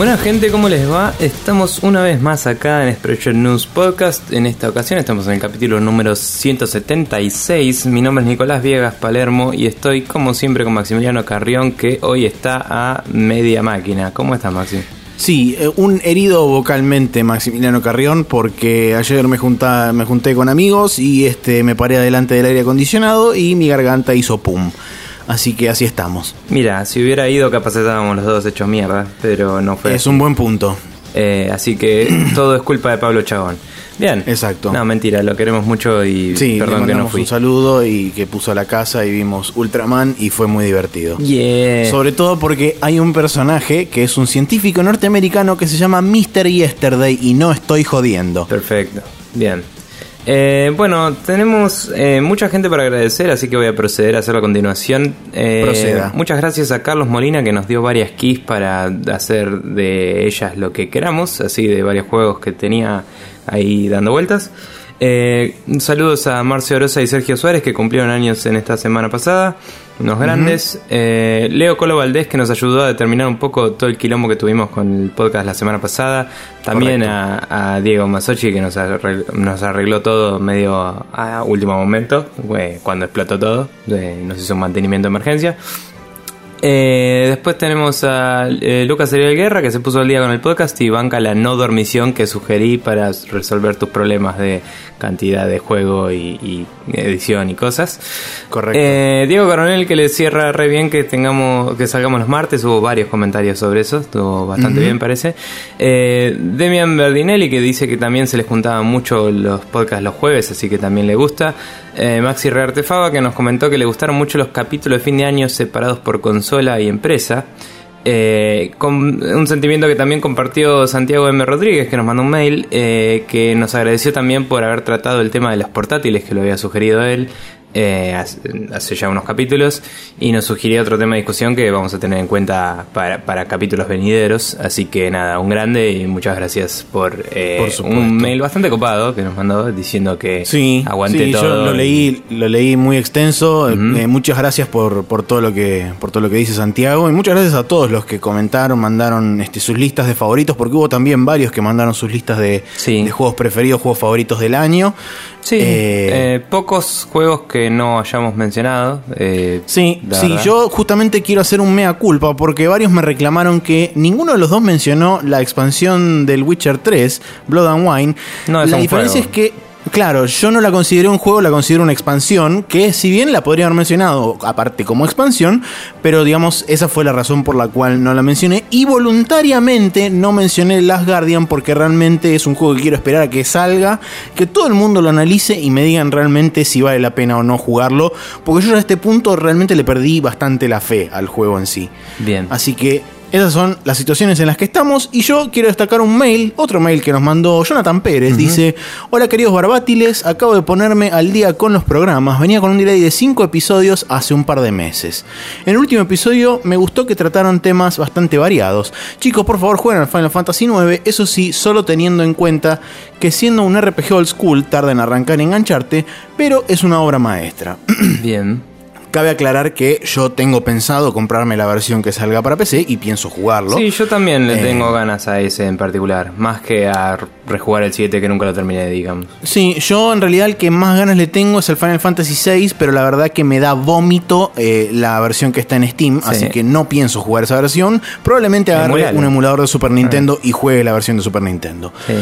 Buena gente, ¿cómo les va? Estamos una vez más acá en Expression News Podcast. En esta ocasión estamos en el capítulo número 176. Mi nombre es Nicolás Viegas Palermo y estoy como siempre con Maximiliano Carrión que hoy está a media máquina. ¿Cómo estás, Maxi? Sí, eh, un herido vocalmente Maximiliano Carrión porque ayer me, junta, me junté con amigos y este me paré adelante del aire acondicionado y mi garganta hizo pum. Así que así estamos. Mira, si hubiera ido capaz estábamos los dos hechos mierda, pero no fue. Es un buen punto. Eh, así que todo es culpa de Pablo Chabón. Bien. Exacto. No, mentira, lo queremos mucho y Sí, perdón le que no fui. un saludo y que puso la casa y vimos Ultraman y fue muy divertido. Yeah. Sobre todo porque hay un personaje que es un científico norteamericano que se llama Mr. Yesterday y no estoy jodiendo. Perfecto, bien. Eh, bueno, tenemos eh, mucha gente para agradecer, así que voy a proceder a hacerlo a continuación. Eh, Proceda. Muchas gracias a Carlos Molina que nos dio varias keys para hacer de ellas lo que queramos, así de varios juegos que tenía ahí dando vueltas. Eh, saludos a Marcio Orosa y Sergio Suárez que cumplieron años en esta semana pasada, unos grandes. Eh, Leo Colo Valdés que nos ayudó a determinar un poco todo el quilombo que tuvimos con el podcast la semana pasada. También a, a Diego Masochi que nos arregló, nos arregló todo medio a, a último momento, cuando explotó todo, eh, nos hizo un mantenimiento de emergencia. Eh, después tenemos a eh, Lucas Ariel Guerra que se puso al día con el podcast y banca la no dormición que sugerí para resolver tus problemas de cantidad de juego y, y edición y cosas. Correcto. Eh, Diego Coronel que le cierra re bien que tengamos que salgamos los martes. Hubo varios comentarios sobre eso, estuvo bastante bien parece. Eh, Demian Berdinelli que dice que también se les juntaban mucho los podcasts los jueves, así que también le gusta. Eh, Maxi Reartefaba que nos comentó que le gustaron mucho los capítulos de fin de año separados por consola y empresa. Eh, con un sentimiento que también compartió Santiago M. Rodríguez, que nos mandó un mail, eh, que nos agradeció también por haber tratado el tema de los portátiles, que lo había sugerido él eh, hace, ya unos capítulos, y nos sugirió otro tema de discusión que vamos a tener en cuenta para, para capítulos venideros. Así que nada, un grande y muchas gracias por, eh, Por un mail bastante copado que nos mandó diciendo que Sí, aguante sí, todo. yo lo y- leí, lo leí muy extenso. Ujú. Eh, muchas gracias por, por todo lo que por todo lo que dice Santiago y muchas gracias a todos los que comentaron, mandaron este, sus listas de favoritos porque hubo también varios que mandaron sus listas de, Sí. de juegos preferidos, juegos favoritos del año. Sí, Eh, eh, pocos juegos que no hayamos mencionado. eh, Sí, sí, verdad. yo justamente quiero hacer un mea culpa porque varios me reclamaron que ninguno de los dos mencionó la expansión del Witcher 3, Blood and Wine. No, es la diferencia juego. es que, claro, yo no la consideré un juego, la considero una expansión, que si bien la podría haber mencionado aparte como expansión, pero digamos, esa fue la razón por la cual no la mencioné. Y voluntariamente no mencioné Last Guardian porque realmente es un juego que quiero esperar a que salga, que todo el mundo lo analice y me digan realmente si vale la pena o no jugarlo, porque yo a este punto realmente le perdí bastante la fe al juego en sí. Bien. Así que esas son las situaciones en las que estamos y yo quiero destacar un mail, otro mail que nos mandó Jonathan Pérez. Dice, hola queridos barbátiles, acabo de ponerme al día con los programas, venía con un delay de 5 episodios hace un par de meses. En el último episodio me gustó que trataron temas bastante variados. Chicos, por favor jueguen al Final Fantasy IX, eso sí, solo teniendo en cuenta que siendo un RPG old school tarda en arrancar y engancharte, pero es una obra maestra. Bien. Cabe aclarar que yo tengo pensado comprarme la versión que salga para PC y pienso jugarlo. Sí, yo también le Eh, tengo ganas a ese en particular. Más que a rejugar el 7 que nunca lo terminé, digamos. Sí, yo en realidad el que más ganas le tengo es el Final Fantasy VI, pero la verdad que me da vómito eh, la versión que está en Steam, Sí. así que no pienso jugar esa versión. Probablemente agarre un emulador de Super Nintendo y juegue la versión de Super Nintendo. Sí.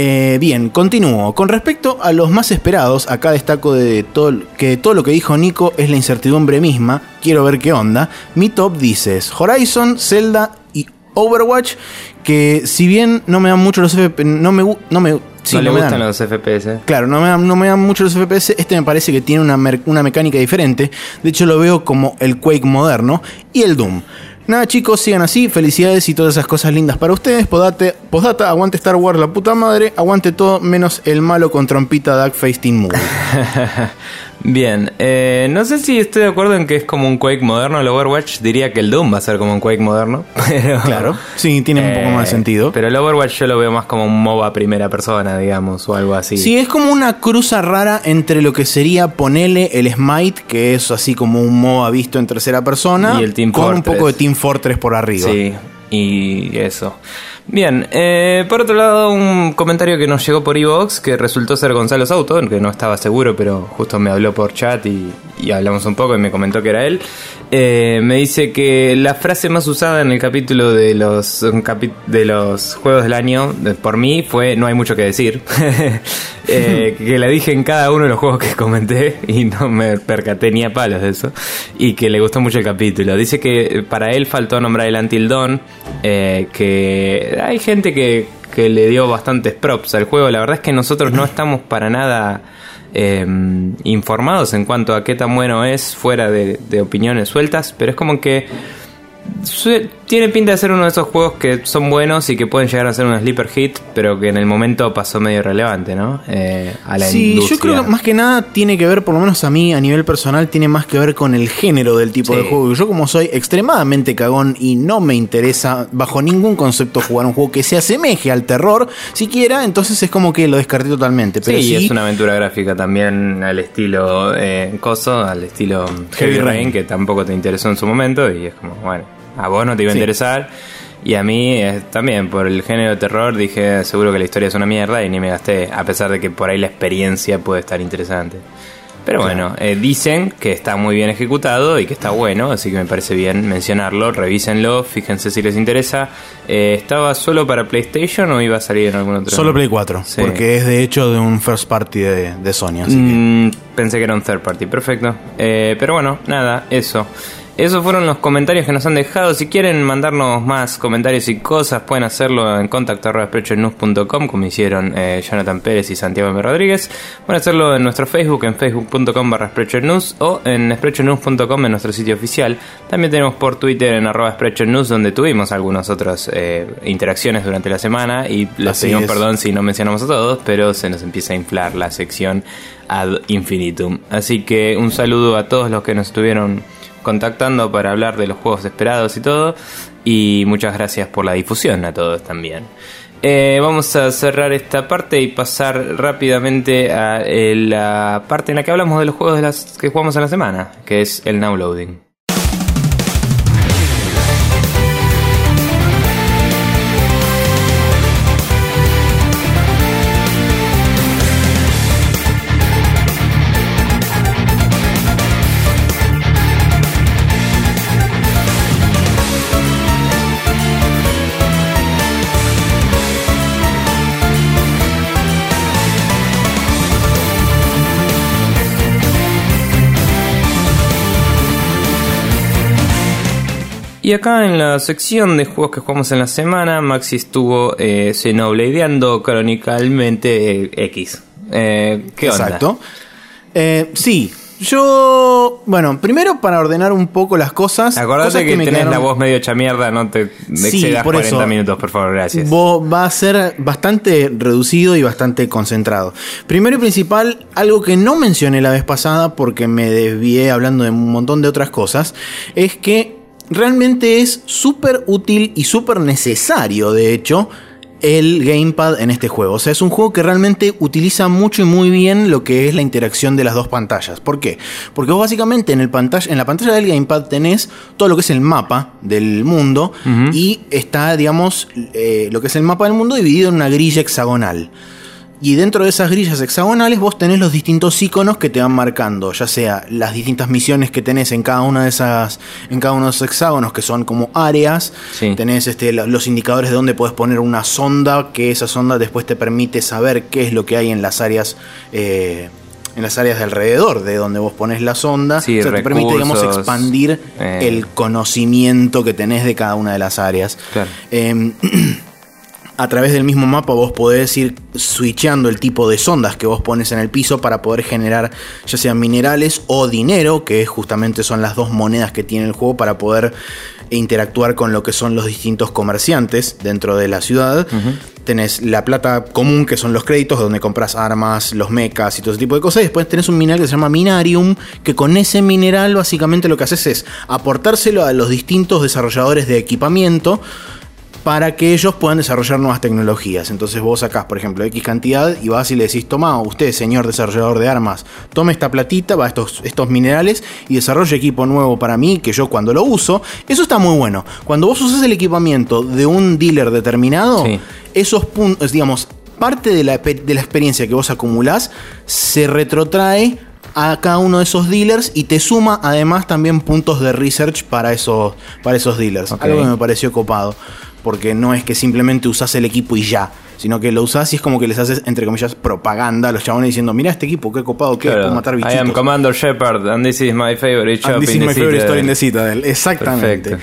Eh, bien, continúo. Con respecto a los más esperados, acá destaco de todo, que todo lo que dijo Nico es la incertidumbre misma. Quiero ver qué onda. Mi top dices Horizon, Zelda y Overwatch. Que si bien no me dan mucho los FP, no me, no me, sí, no le no me gustan dan. los FPS. Claro, no me, dan, no me dan mucho los FPS. Este me parece que tiene una, una mecánica diferente. De hecho, lo veo como el Quake moderno y el Doom. Nada, chicos, sigan así. Felicidades y todas esas cosas lindas para ustedes. Podate, postdata, aguante Star Wars, la puta madre. Aguante todo menos el malo con trompita Duckface Teen Movie. Bien, eh, no sé si estoy de acuerdo en que es como un Quake moderno. El Overwatch diría que el Doom va a ser como un Quake moderno. Pero, Claro, sí, tiene un poco Eh, más de sentido. Pero el Overwatch yo lo veo más como un MOBA primera persona, digamos, o algo así. Sí, es como una cruza rara entre lo que sería ponele el Smite, que es así como un MOBA visto en tercera persona, Y el Team con un poco de Team Fortress por arriba. Sí. Y eso. Bien, eh, por otro lado, un comentario que nos llegó por Evox, que resultó ser Gonzalo Sauto, que no estaba seguro, pero justo me habló por chat y, y hablamos un poco y me comentó que era él. Eh, me dice que la frase más usada en el capítulo de los, de los juegos del año, por mí, fue no hay mucho que decir. eh, que la dije en cada uno de los juegos que comenté y no me percaté ni a palos de eso. Y que le gustó mucho el capítulo. Dice que para él faltó nombrar el Antildón, eh, que hay gente que, que le dio bastantes props al juego. La verdad es que nosotros no estamos para nada eh, informados en cuanto a qué tan bueno es fuera de, de opiniones sueltas, pero es como que tiene pinta de ser uno de esos juegos que son buenos y que pueden llegar a ser un sleeper hit, pero que en el momento pasó medio relevante, ¿no? Eh, a la sí, yo creo que más que nada tiene que ver, por lo menos a mí a nivel personal, tiene más que ver con el género del tipo Sí. de juego. Yo como soy extremadamente cagón y no me interesa bajo ningún concepto jugar un juego que se asemeje al terror, siquiera, entonces es como que lo descarté totalmente. Pero sí, es una aventura gráfica también al estilo eh, Coso, al estilo Heavy, Heavy Rain, Rain. que tampoco te interesó en su momento y es como, bueno, a vos no te iba a Sí. interesar. Y a mí eh, también, por el género de terror, dije, seguro que la historia es una mierda y ni me gasté, a pesar de que por ahí la experiencia puede estar interesante. Pero bueno, eh, dicen que está muy bien ejecutado y que está bueno, así que me parece bien mencionarlo. Revísenlo, fíjense si les interesa. Eh, ¿Estaba solo para PlayStation o iba a salir en algún otro? Solo Play 4, Sí. porque es de hecho de un first party de, de Sony. Así que. Mm, pensé que era un third party, perfecto. Eh, pero bueno, nada, eso. Esos fueron los comentarios que nos han dejado. Si quieren mandarnos más comentarios y cosas, pueden hacerlo en contacto.sprechonews.com, como hicieron eh, Jonathan Pérez y Santiago M. Rodríguez. Pueden hacerlo en nuestro Facebook, en facebook.com barra News o en sprechonews.com en nuestro sitio oficial. También tenemos por Twitter en arroba News, donde tuvimos algunas otras eh, interacciones durante la semana y les Así pedimos es. perdón si no mencionamos a todos, pero se nos empieza a inflar la sección ad infinitum. Así que un saludo a todos los que nos estuvieron contactando para hablar de los juegos esperados y todo. Y muchas gracias por la difusión a todos también. Eh, vamos a cerrar esta parte y pasar rápidamente a eh, la parte en la que hablamos de los juegos de las que jugamos en la semana, que es el now Y acá en la sección de juegos que jugamos en la semana, Maxi estuvo eh, Xenobladeando Chronicalmente eh, X. Eh, ¿Qué onda? Exacto. Eh, sí, yo. Bueno, primero para ordenar un poco las cosas. Acordate cosas que, me tenés quedaron- la voz medio hecha mierda, no te Sí, excedas por 40 eso. minutos, por favor, gracias. Vos va a ser bastante reducido y bastante concentrado. Primero y principal, algo que no mencioné la vez pasada porque me desvié hablando de un montón de otras cosas, es que realmente es súper útil y súper necesario, de hecho, el gamepad en este juego. O sea, es un juego que realmente utiliza mucho y muy bien lo que es la interacción de las dos pantallas. ¿Por qué? Porque vos básicamente en, el pantalla, en la pantalla del gamepad tenés todo lo que es el mapa del mundo y está, digamos, eh, lo que es el mapa del mundo dividido en una grilla hexagonal. Y dentro de esas grillas hexagonales vos tenés los distintos iconos que te van marcando, ya sea las distintas misiones que tenés en cada una de esas, en cada uno de esos hexágonos que son como áreas. Sí. Tenés este, lo- los indicadores de dónde podés poner una sonda, que esa sonda después te permite saber qué es lo que hay en las áreas. eh, en las áreas de alrededor de donde vos pones la sonda. Sí, o sea, te permite, digamos, expandir eh. el conocimiento que tenés de cada una de las áreas. Claro. Eh, a través del mismo mapa vos podés ir switchando el tipo de sondas que vos pones en el piso para poder generar ya sean minerales o dinero, que justamente son las dos monedas que tiene el juego para poder interactuar con lo que son los distintos comerciantes dentro de la ciudad. Tenés la plata común, que son los créditos, donde compras armas, los mechas y todo ese tipo de cosas. Y después tenés un mineral que se llama Minarium, que con ese mineral básicamente lo que haces es aportárselo a los distintos desarrolladores de equipamiento para que ellos puedan desarrollar nuevas tecnologías. Entonces vos sacás, por ejemplo, X cantidad y vas y le decís, toma, usted, señor desarrollador de armas, tome esta platita, va estos, estos minerales y desarrolle equipo nuevo para mí, que yo cuando lo uso, eso está muy bueno. Cuando vos usas el equipamiento de un dealer determinado, Sí. esos puntos, digamos, parte de la, de la experiencia que vos acumulás se retrotrae a cada uno de esos dealers y te suma además también puntos de research para esos, para esos dealers. Algo que me pareció copado, porque no es que simplemente usás el equipo y ya, sino que lo usás y es como que les haces, entre comillas, propaganda a los chabones diciendo, mira este equipo, qué copado que es, Claro. puedo matar I am bichitos. Commander Shepard, and this is my favorite shop And this in is the my favorite story in the Citadel. Exactamente.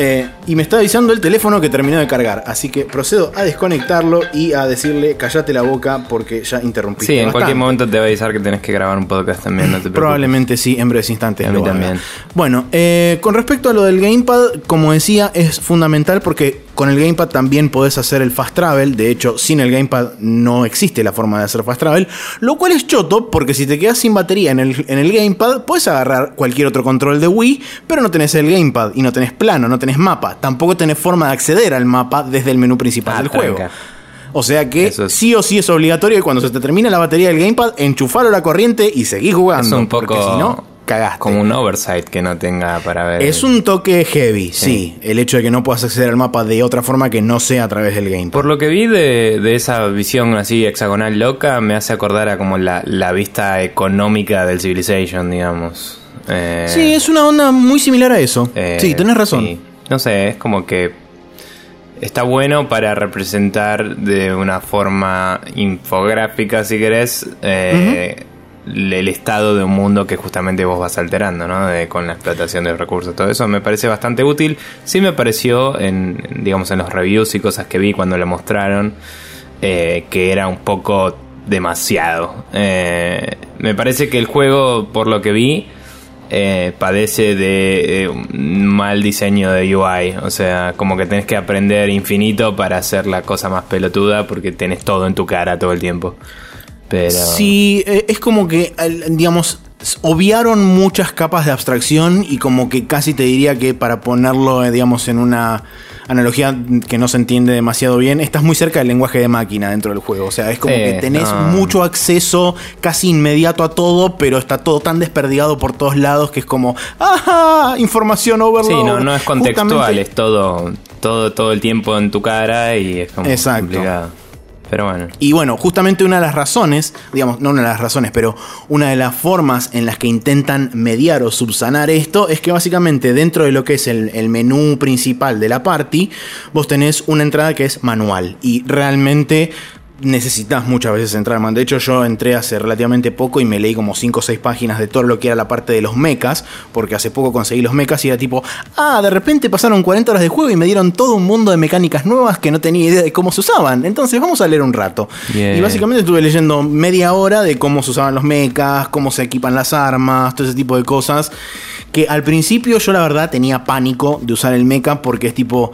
Eh, y me está avisando el teléfono que terminó de cargar. Así que procedo a desconectarlo y a decirle callate la boca porque ya interrumpiste. Sí, en bastante. cualquier momento te va a avisar que tenés que grabar un podcast también, no te preocupes. Probablemente sí, en breves instantes. A mí haga. también. Bueno, eh, con respecto a lo del Gamepad, como decía, es fundamental porque con el Gamepad también podés hacer el Fast Travel. De hecho, sin el Gamepad no existe la forma de hacer Fast Travel. Lo cual es choto porque si te quedas sin batería en el, en el Gamepad, puedes agarrar cualquier otro control de Wii, pero no tenés el Gamepad y no tenés plano, no tenés mapa. Tampoco tenés forma de acceder al mapa desde el menú principal Ah, del juego. O sea que es- sí o sí es obligatorio que cuando se te termine la batería del Gamepad, enchufarlo a la corriente y seguir jugando. Es un porque poco si no, cagaste. como un oversight que no tenga para ver. Es un toque heavy, sí. El hecho de que no puedas acceder al mapa de otra forma que no sea a través del Gamepad. Por lo que vi de, de esa visión así hexagonal loca, me hace acordar a como la, la vista económica del Civilization, digamos. Eh, Sí, es una onda muy similar a eso. eh, sí, tenés razón. sí. No sé, es como que está bueno para representar de una forma infográfica, si querés, eh, el estado de un mundo que justamente vos vas alterando, ¿no? De- con la explotación de recursos, todo eso me parece bastante útil. Sí me pareció en, digamos, en los reviews y cosas que vi cuando lo mostraron, eh, que era un poco demasiado. Eh, me parece que el juego, por lo que vi, eh, padece de mal diseño de UI. O sea, como que tenés que aprender infinito para hacer la cosa más pelotuda porque tenés todo en tu cara todo el tiempo. Pero. Sí, eh, es como que, digamos, obviaron muchas capas de abstracción y como que casi te diría que para ponerlo, eh, digamos, en una analogía que no se entiende demasiado bien, estás muy cerca del lenguaje de máquina dentro del juego. O sea, es como Sí, que tenés no. mucho acceso casi inmediato a todo, pero está todo tan desperdigado por todos lados que es como, ¡ah! Información overload. Sí, no, no es contextual, Justamente- es todo, todo, todo el tiempo en tu cara y es como Exacto. complicado. Pero bueno. Y bueno, justamente una de las razones, digamos, no una de las razones, pero una de las formas en las que intentan mediar o subsanar esto es que básicamente dentro de lo que es el, el menú principal de la party, vos tenés una entrada que es manual. Y realmente necesitas muchas veces entrar man. De hecho, yo entré hace relativamente poco y me leí como 5 o 6 páginas de todo lo que era la parte de los mechas, porque hace poco conseguí los mechas y era tipo, ah, de repente pasaron 40 horas de juego y me dieron todo un mundo de mecánicas nuevas que no tenía idea de cómo se usaban. Entonces vamos a leer un rato. Y básicamente estuve leyendo media hora de cómo se usaban los mechas, cómo se equipan las armas, todo ese tipo de cosas. Que al principio yo la verdad tenía pánico de usar el mecha porque es tipo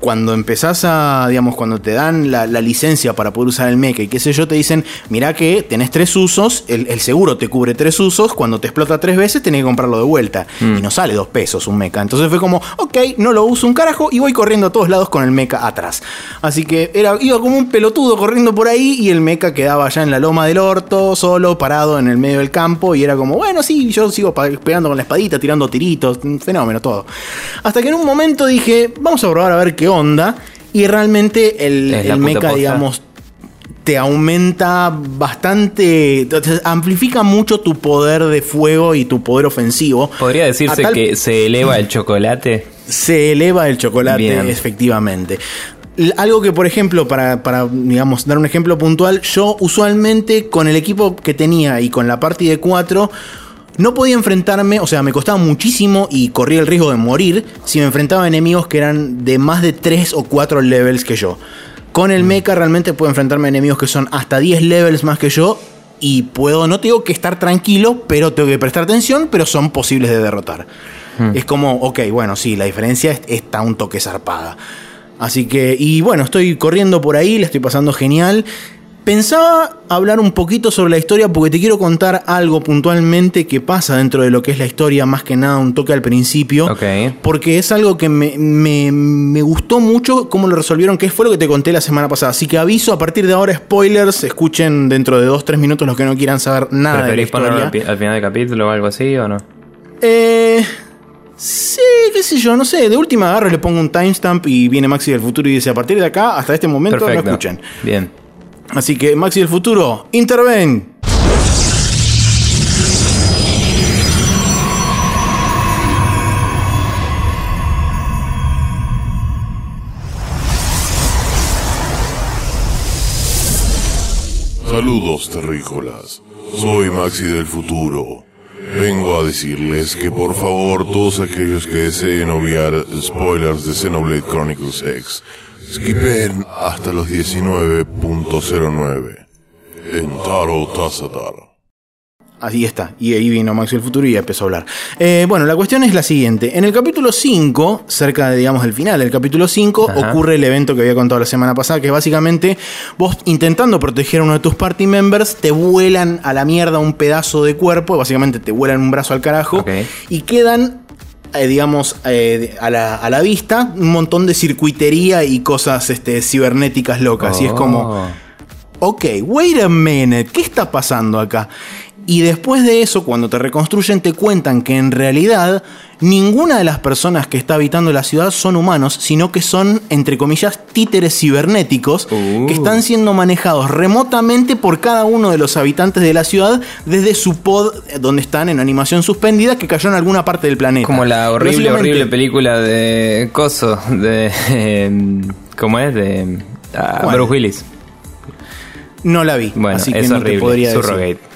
cuando empezás a, digamos, cuando te dan la, la licencia para poder usar el mecha y qué sé yo, te dicen, mirá que tenés tres usos, el, el seguro te cubre tres usos, cuando te explota tres veces tenés que comprarlo de vuelta. Y no sale dos pesos un mecha. Entonces fue como, ok, no lo uso un carajo y voy corriendo a todos lados con el mecha atrás. Así que era, iba como un pelotudo corriendo por ahí y el mecha quedaba allá en la loma del orto, solo, parado en el medio del campo y era como, bueno, sí, yo sigo pegando con la espadita, tirando tiritos, un fenómeno todo. Hasta que en un momento dije, vamos a probar a ver qué onda. Y realmente el, el mecha, digamos, te aumenta bastante, te amplifica mucho tu poder de fuego y tu poder ofensivo. Podría decirse tal- que se eleva el chocolate. se eleva el chocolate, Bien. efectivamente. Algo que, por ejemplo, para, para, digamos, dar un ejemplo puntual, yo usualmente con el equipo que tenía y con la party de 4, no podía enfrentarme, o sea, me costaba muchísimo y corría el riesgo de morir si me enfrentaba a enemigos que eran de más de 3 o 4 levels que yo. Con el mecha realmente puedo enfrentarme a enemigos que son hasta 10 levels más que yo y puedo, no tengo que estar tranquilo, pero tengo que prestar atención, pero son posibles de derrotar. Es como, ok, bueno, sí, la diferencia es- está un toque zarpada. Así que, y bueno, estoy corriendo por ahí, le estoy pasando genial. Pensaba hablar un poquito sobre la historia porque te quiero contar algo puntualmente que pasa dentro de lo que es la historia, más que nada un toque al principio. Ok. Porque es algo que me, me- me gustó mucho cómo lo resolvieron, que fue lo que te conté la semana pasada. Así que aviso, a partir de ahora, spoilers, escuchen dentro de 2-3 minutos los que no quieran saber nada de la ¿Preferís ponerlo al, historia. pi- al final del capítulo o algo así o no? Eh, sí, qué sé yo, no sé. De última agarro, le pongo un timestamp y viene Maxi del futuro y dice, a partir de acá, hasta este momento, no escuchen. Bien. Así que Maxi del futuro, interven. Saludos terrícolas, soy Maxi del futuro. Vengo a decirles que por favor todos aquellos que deseen obviar spoilers de Xenoblade Chronicles X, skipen hasta los 19.09 en Taro Tazatar. Así está. Y ahí vino Maxi del futuro y empezó a hablar. Eh, bueno, la cuestión es la siguiente. En el capítulo 5, cerca de, digamos, del final del capítulo 5, Ajá. ocurre el evento que había contado la semana pasada, que es básicamente vos intentando proteger a uno de tus party members, te vuelan a la mierda un pedazo de cuerpo, básicamente te vuelan un brazo al carajo, y quedan eh, digamos, eh, a, la, a la vista un montón de circuitería y cosas este, cibernéticas locas. Y es como, Oh. ok, wait a minute, ¿qué está pasando acá? Y después de eso, cuando te reconstruyen, te cuentan que en realidad ninguna de las personas que está habitando la ciudad son humanos, sino que son, entre comillas, títeres cibernéticos Uh. que están siendo manejados remotamente por cada uno de los habitantes de la ciudad desde su pod donde están en animación suspendida que cayó en alguna parte del planeta. Como la horrible, horrible película de Coso, de... eh, ¿Cómo es? De ah. Bruce Willis. No la vi, Bueno, así que es no te horrible. podría decir. Surrogate.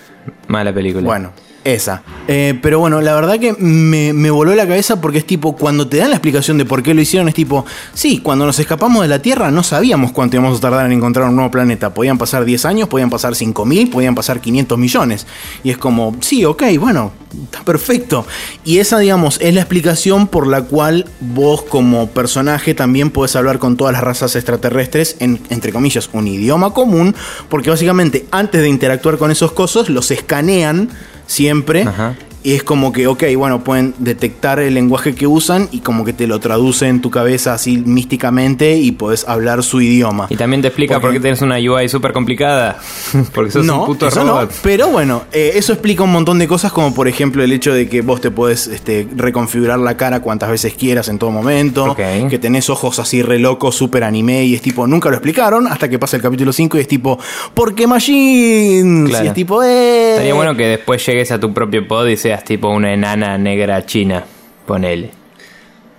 Mala película. Bueno, esa. Eh, pero bueno, la verdad que me, voló la cabeza porque es tipo, cuando te dan la explicación de por qué lo hicieron, es tipo, sí, cuando nos escapamos de la Tierra no sabíamos cuánto íbamos a tardar en encontrar un nuevo planeta. Podían pasar 10 años, podían pasar 5.000, podían pasar 500 millones. Y es como, sí, ok, bueno, está perfecto. Y esa, digamos, es la explicación por la cual vos como personaje también podés hablar con todas las razas extraterrestres en, entre comillas, un idioma común, porque básicamente antes de interactuar con esos cosos, los escanean siempre. Ajá. Y es como que, ok, bueno, pueden detectar el lenguaje que usan y como que te lo traduce en tu cabeza así místicamente y podés hablar su idioma. Y también te explica Porque- por qué tienes una UI súper complicada. Porque sos no, un puto eso no, robot. pero bueno, eh, eso explica un montón de cosas, como por ejemplo el hecho de que vos te podés este, reconfigurar la cara cuantas veces quieras en todo momento, Ok. que tenés ojos así re locos, super anime, y es tipo, nunca lo explicaron hasta que pasa el capítulo 5 y es tipo, ¿por qué Machines? Claro. Y es tipo, eh. Estaría bueno que después llegues a tu propio pod y seas tipo una enana negra china. Ponele.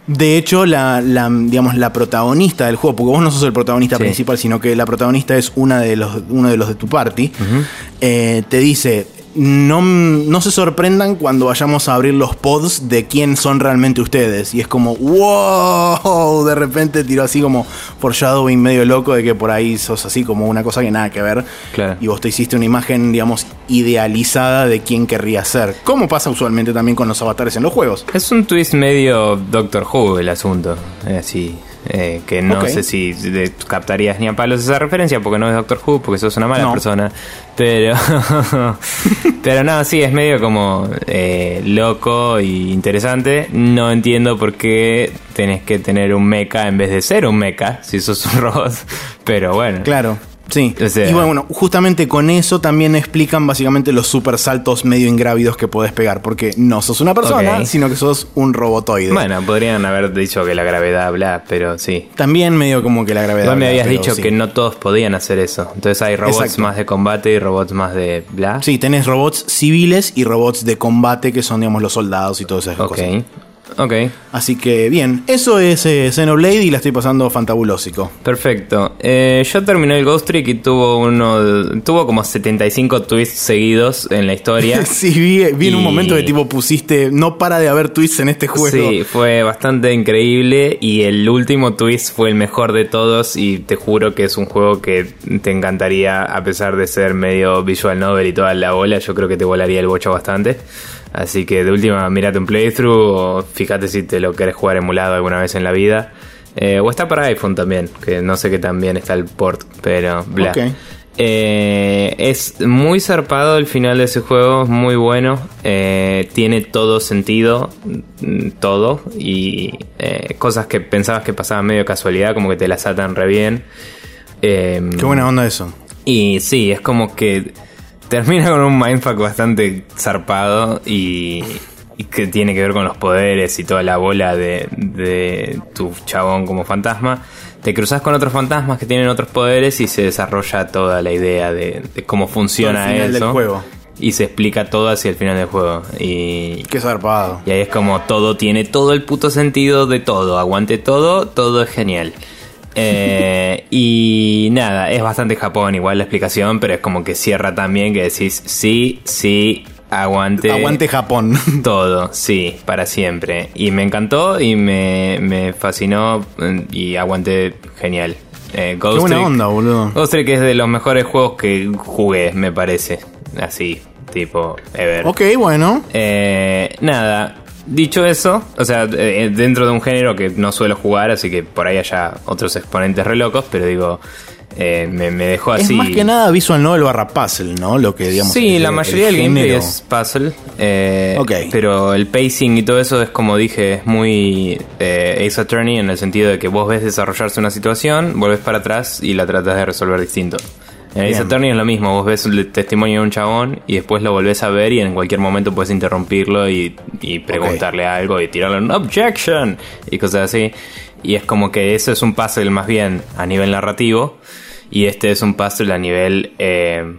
De hecho, la, la, digamos, la protagonista del juego, porque vos no sos el protagonista Sí. principal, sino que la protagonista es una de los, uno de los de tu party, eh, te dice, no, no se sorprendan cuando vayamos a abrir los pods de quién son realmente ustedes. Y es como, wow, de repente tiró así como foreshadowing medio loco de que por ahí sos así como una cosa que nada que ver. Claro. Y vos te hiciste una imagen, digamos, idealizada de quién querría ser. Como pasa usualmente también con los avatares en los juegos. Es un twist medio Doctor Who el asunto. Así. eh, que no sé si de- captarías ni a palos esa referencia porque no es Doctor Who, porque sos una mala No. persona. Pero. pero no, sí, es medio como eh, loco y interesante. No entiendo por qué tenés que tener un mecha en vez de ser un mecha, si sos un robot. Pero bueno. Claro. Sí. O sea- y bueno, bueno, justamente con eso también explican básicamente los super saltos medio ingrávidos que podés pegar. Porque no sos una persona, sino que sos un robotoide. Bueno, podrían haber dicho que la gravedad, bla, pero sí. También medio como que la gravedad. Igual me habías dicho sí. que no todos podían hacer eso. Entonces hay robots Exacto. más de combate y robots más de bla. Sí, tenés robots civiles y robots de combate que son, digamos, los soldados y todas esas Ok. cosas. Ok. Así que bien, eso es eh, Xenoblade y la estoy pasando fantabulósico. Perfecto. Eh, yo terminé el Ghost Trick y tuvo uno. Tuvo como 75 twists seguidos en la historia. sí, vi, vi en un momento de tipo pusiste, no para de haber twists en este juego. Sí, fue bastante increíble y el último twist fue el mejor de todos y te juro que es un juego que te encantaría a pesar de ser medio visual novel y toda la bola, yo creo que te volaría el bocho bastante. Así que de última, mírate un playthrough o fíjate si te lo querés jugar emulado alguna vez en la vida. Eh, o está para iPhone también, que no sé qué tan bien está el port, pero bla. Ok. Eh, es muy zarpado el final de ese juego, es muy bueno. Eh, tiene todo sentido, mm, todo. Y cosas que pensabas que pasaban medio casualidad, como que te las atan re bien. Qué buena onda eso. y sí, es como que termina con un mindfuck bastante zarpado y, y que tiene que ver con los poderes y toda la bola de, de tu chabón como fantasma. Te cruzas con otros fantasmas que tienen otros poderes y se desarrolla toda la idea de, de cómo funciona final eso. del juego. Y se explica todo hacia el final del juego. Y, Qué zarpado. y ahí es como todo tiene todo el puto sentido de todo. Aguante todo, todo es genial. Eh, y nada, es bastante Japón igual la explicación, pero es como que cierra también que decís sí, sí, aguante. Aguante Japón. Todo, sí, para siempre. Y me encantó y me, me fascinó eh, y aguante genial. Eh, Ghost Qué buena Trick- onda, boludo. Ghost Trick es de los mejores juegos que jugué, me parece. Así, tipo, ever. Ok, bueno. Eh, nada, dicho eso, o sea, eh, dentro de un género que no suelo jugar, así que por ahí haya otros exponentes re locos, pero digo, eh, me, me dejó Es así. más que nada visual novel barra puzzle, ¿no? Lo que digamos. Sí, la el mayoría del gameplay es puzzle. eh, Ok. Pero el pacing y todo eso es como dije, es muy eh, Ace Attorney en el sentido de que vos ves desarrollarse una situación, volvés para atrás y la tratas de resolver distinto. En Ace. Attorney es lo mismo, vos ves el testimonio de un chabón y después lo volvés a ver y en cualquier momento puedes interrumpirlo y, y preguntarle algo y tirarle un objection y cosas así. Y es como que eso es un puzzle más bien a nivel narrativo y este es un puzzle a nivel... eh,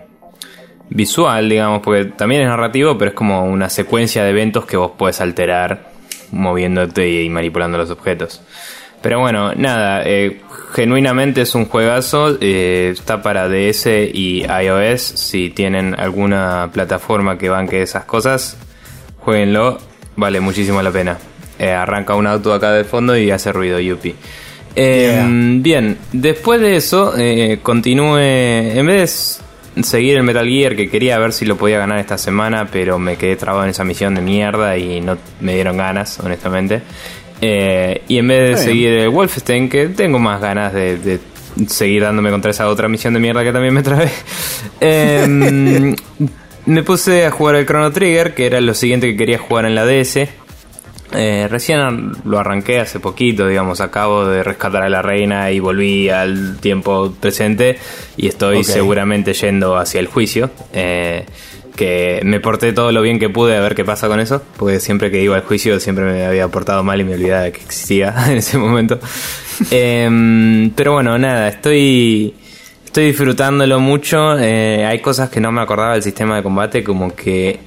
visual, digamos, porque también es narrativo, pero es como una secuencia de eventos que vos puedes alterar moviéndote y manipulando los objetos. Pero bueno, nada, eh, genuinamente es un juegazo, eh, está para DS y iOS, si tienen alguna plataforma que banque esas cosas, jueguenlo, vale muchísimo la pena. Eh, arranca un auto acá de fondo y hace ruido, yupi. Yeah. Bien, después de eso, eh, continúe. En vez de seguir el Metal Gear, que quería ver si lo podía ganar esta semana, pero me quedé trabado en esa misión de mierda y no me dieron ganas, honestamente. Eh, y en vez de seguir el Wolfenstein, que tengo más ganas de, de seguir dándome contra esa otra misión de mierda que también me trae. Em, me puse a jugar el Chrono Trigger, que era lo siguiente que quería jugar en la DS. Eh, recién lo arranqué hace poquito, digamos, acabo de rescatar a la reina y volví al tiempo presente y estoy seguramente yendo hacia el juicio. Eh, que me porté todo lo bien que pude a ver qué pasa con eso, porque siempre que iba al juicio siempre me había portado mal y me olvidaba de que existía en ese momento. Em, pero bueno, nada, estoy... Estoy disfrutándolo mucho. eh, hay cosas que no me acordaba del sistema de combate, como que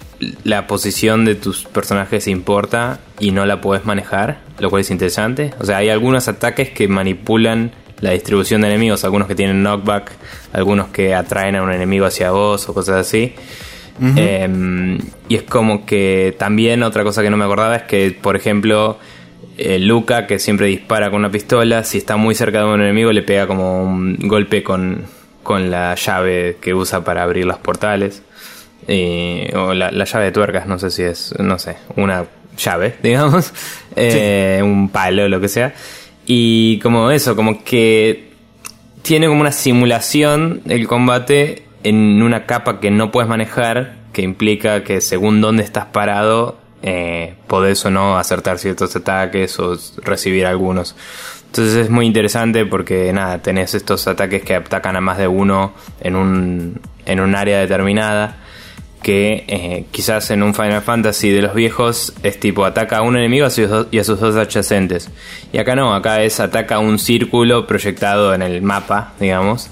la posición de tus personajes importa y no la puedes manejar, lo cual es interesante. O sea, hay algunos ataques que manipulan la distribución de enemigos, algunos que tienen knockback, algunos que atraen a un enemigo hacia vos o cosas así. Eh, y es como que también otra cosa que no me acordaba es que, por ejemplo, eh, Luca, que siempre dispara con una pistola, si está muy cerca de un enemigo le pega como un golpe con, con la llave que usa para abrir los portales. Eh, o la, la llave de tuercas, no sé si es, no sé, una llave, digamos, eh, un palo, lo que sea. Y como eso, como que tiene como una simulación el combate en una capa que no puedes manejar, que implica que según dónde estás parado, eh, podés o no acertar ciertos ataques o recibir algunos. Entonces es muy interesante porque nada, tenés estos ataques que atacan a más de uno en un, en un área determinada que eh, quizás en un Final Fantasy de los viejos es tipo ataca a un enemigo y a sus dos- adyacentes. Y acá no, acá es ataca a un círculo proyectado en el mapa, digamos,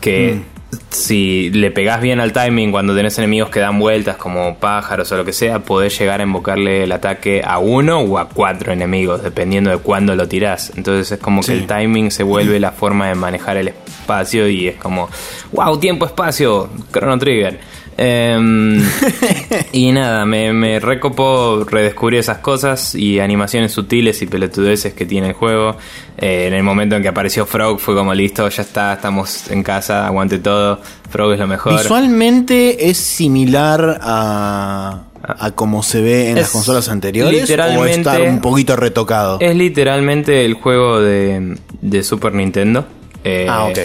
que si le pegás bien al timing cuando tenés enemigos que dan vueltas como pájaros o lo que sea, podés llegar a invocarle el ataque a uno o a cuatro enemigos, dependiendo de cuándo lo tirás. Entonces es como Sí. que el timing se vuelve la forma de manejar el espacio y es como, wow, tiempo, espacio, Chrono Trigger. Em, y nada, me, me recopó redescubrir esas cosas y animaciones sutiles y pelotudeces que tiene el juego. Eh, en el momento en que apareció Frog fue como listo, ya está, estamos en casa, aguante todo. Frog es lo mejor. Visualmente es similar a, a como se ve en Es las consolas anteriores. O literalmente- está un poquito retocado. Es literalmente el juego de, de Super Nintendo. Eh, Ah, ok.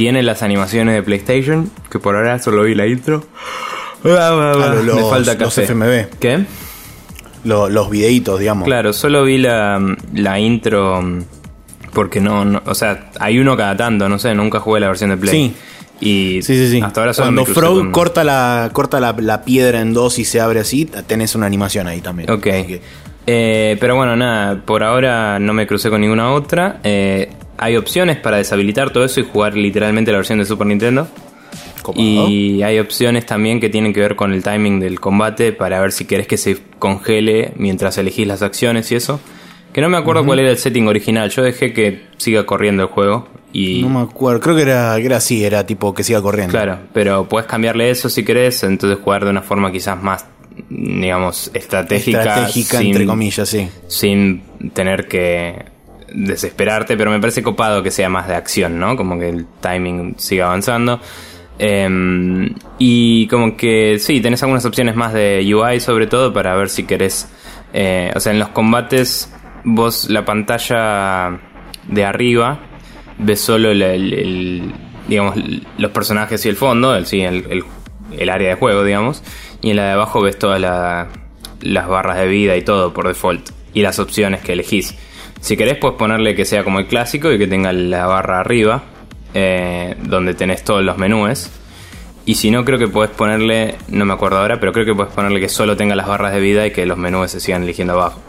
Tiene las animaciones de PlayStation, que por ahora solo vi la intro. Ah, los- Me falta los café. FMV. ¿Qué? Lo- los videitos, digamos. Claro, solo vi la, la intro mm, porque no, no- o sea, hay uno cada tanto, no sé, nunca jugué la versión de Play. Sí. Y Sí, sí, sí. hasta ahora solo Cuando Frog con- corta, la, corta la, la piedra en dos y se abre así, tenés una animación ahí también. Ok. Que- Eh, pero bueno, nada, por ahora no me crucé con ninguna otra. Eh, hay opciones para deshabilitar todo eso y jugar literalmente la versión de Super Nintendo. Y hay opciones también que tienen que ver con el timing del combate para ver si querés que se congele mientras elegís las acciones y eso. Que no me acuerdo cuál era el setting original. Yo dejé que siga corriendo el juego. Y No me acuerdo, creo que era, que era así, era tipo que siga corriendo. Claro, pero puedes cambiarle eso si querés, entonces jugar de una forma quizás más, digamos, estratégica. Estratégica, sin- entre comillas, sí. Sin tener que desesperarte, pero me parece copado que sea más de acción, ¿no? Como que el timing siga avanzando. Em, y como que sí, tenés algunas opciones más de UI sobre todo para ver si querés... eh, o sea, en los combates vos la pantalla de arriba ves solo el, digamos los personajes y el fondo, el, sí, el, el- área de juego, digamos, y en la de abajo ves todas la- las barras de vida y todo por default y las opciones que elegís. Si querés puedes ponerle que sea como el clásico y que tenga la barra arriba, eh, donde tenés todos los menús. Y si no, creo que puedes ponerle, no me acuerdo ahora, pero creo que puedes ponerle que solo tenga las barras de vida y que los menús se sigan eligiendo abajo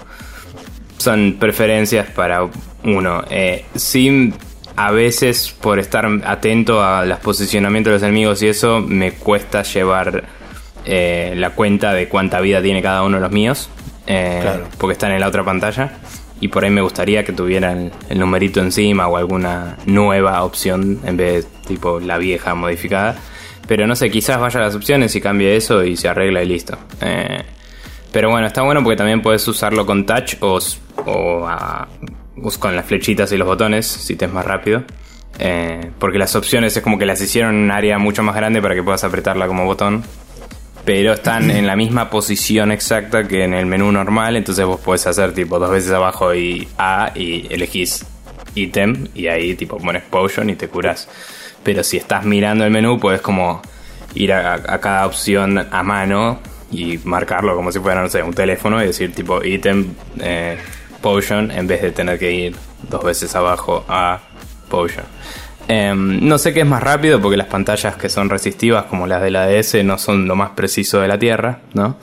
son preferencias para uno. Eh, sí, a veces por estar atento a los posicionamientos de los enemigos y eso, me cuesta llevar eh, la cuenta de cuánta vida tiene cada uno de los míos. eh, Claro. Porque están en la otra pantalla. Y por ahí me gustaría que tuvieran el numerito encima o alguna nueva opción en vez de tipo la vieja modificada. Pero no sé, quizás vaya a las opciones y cambie eso y se arregla y listo. Eh, pero bueno, está bueno porque también puedes usarlo con touch o, o a- us- con las flechitas y los botones si te es más rápido. Eh, porque las opciones es como que las hicieron en un área mucho más grande para que puedas apretarla como botón. Pero están en la misma posición exacta que en el menú normal. Entonces vos podés hacer tipo dos veces abajo y A y elegís ítem y ahí tipo pones potion y te curas. Pero si estás mirando el menú puedes como ir a, a cada opción a mano y marcarlo como si fuera, no sé, un teléfono y decir tipo ítem eh, potion en vez de tener que ir dos veces abajo a potion. Em, no sé qué es más rápido porque las pantallas que son resistivas como las de la DS no son lo más preciso de la Tierra, ¿no?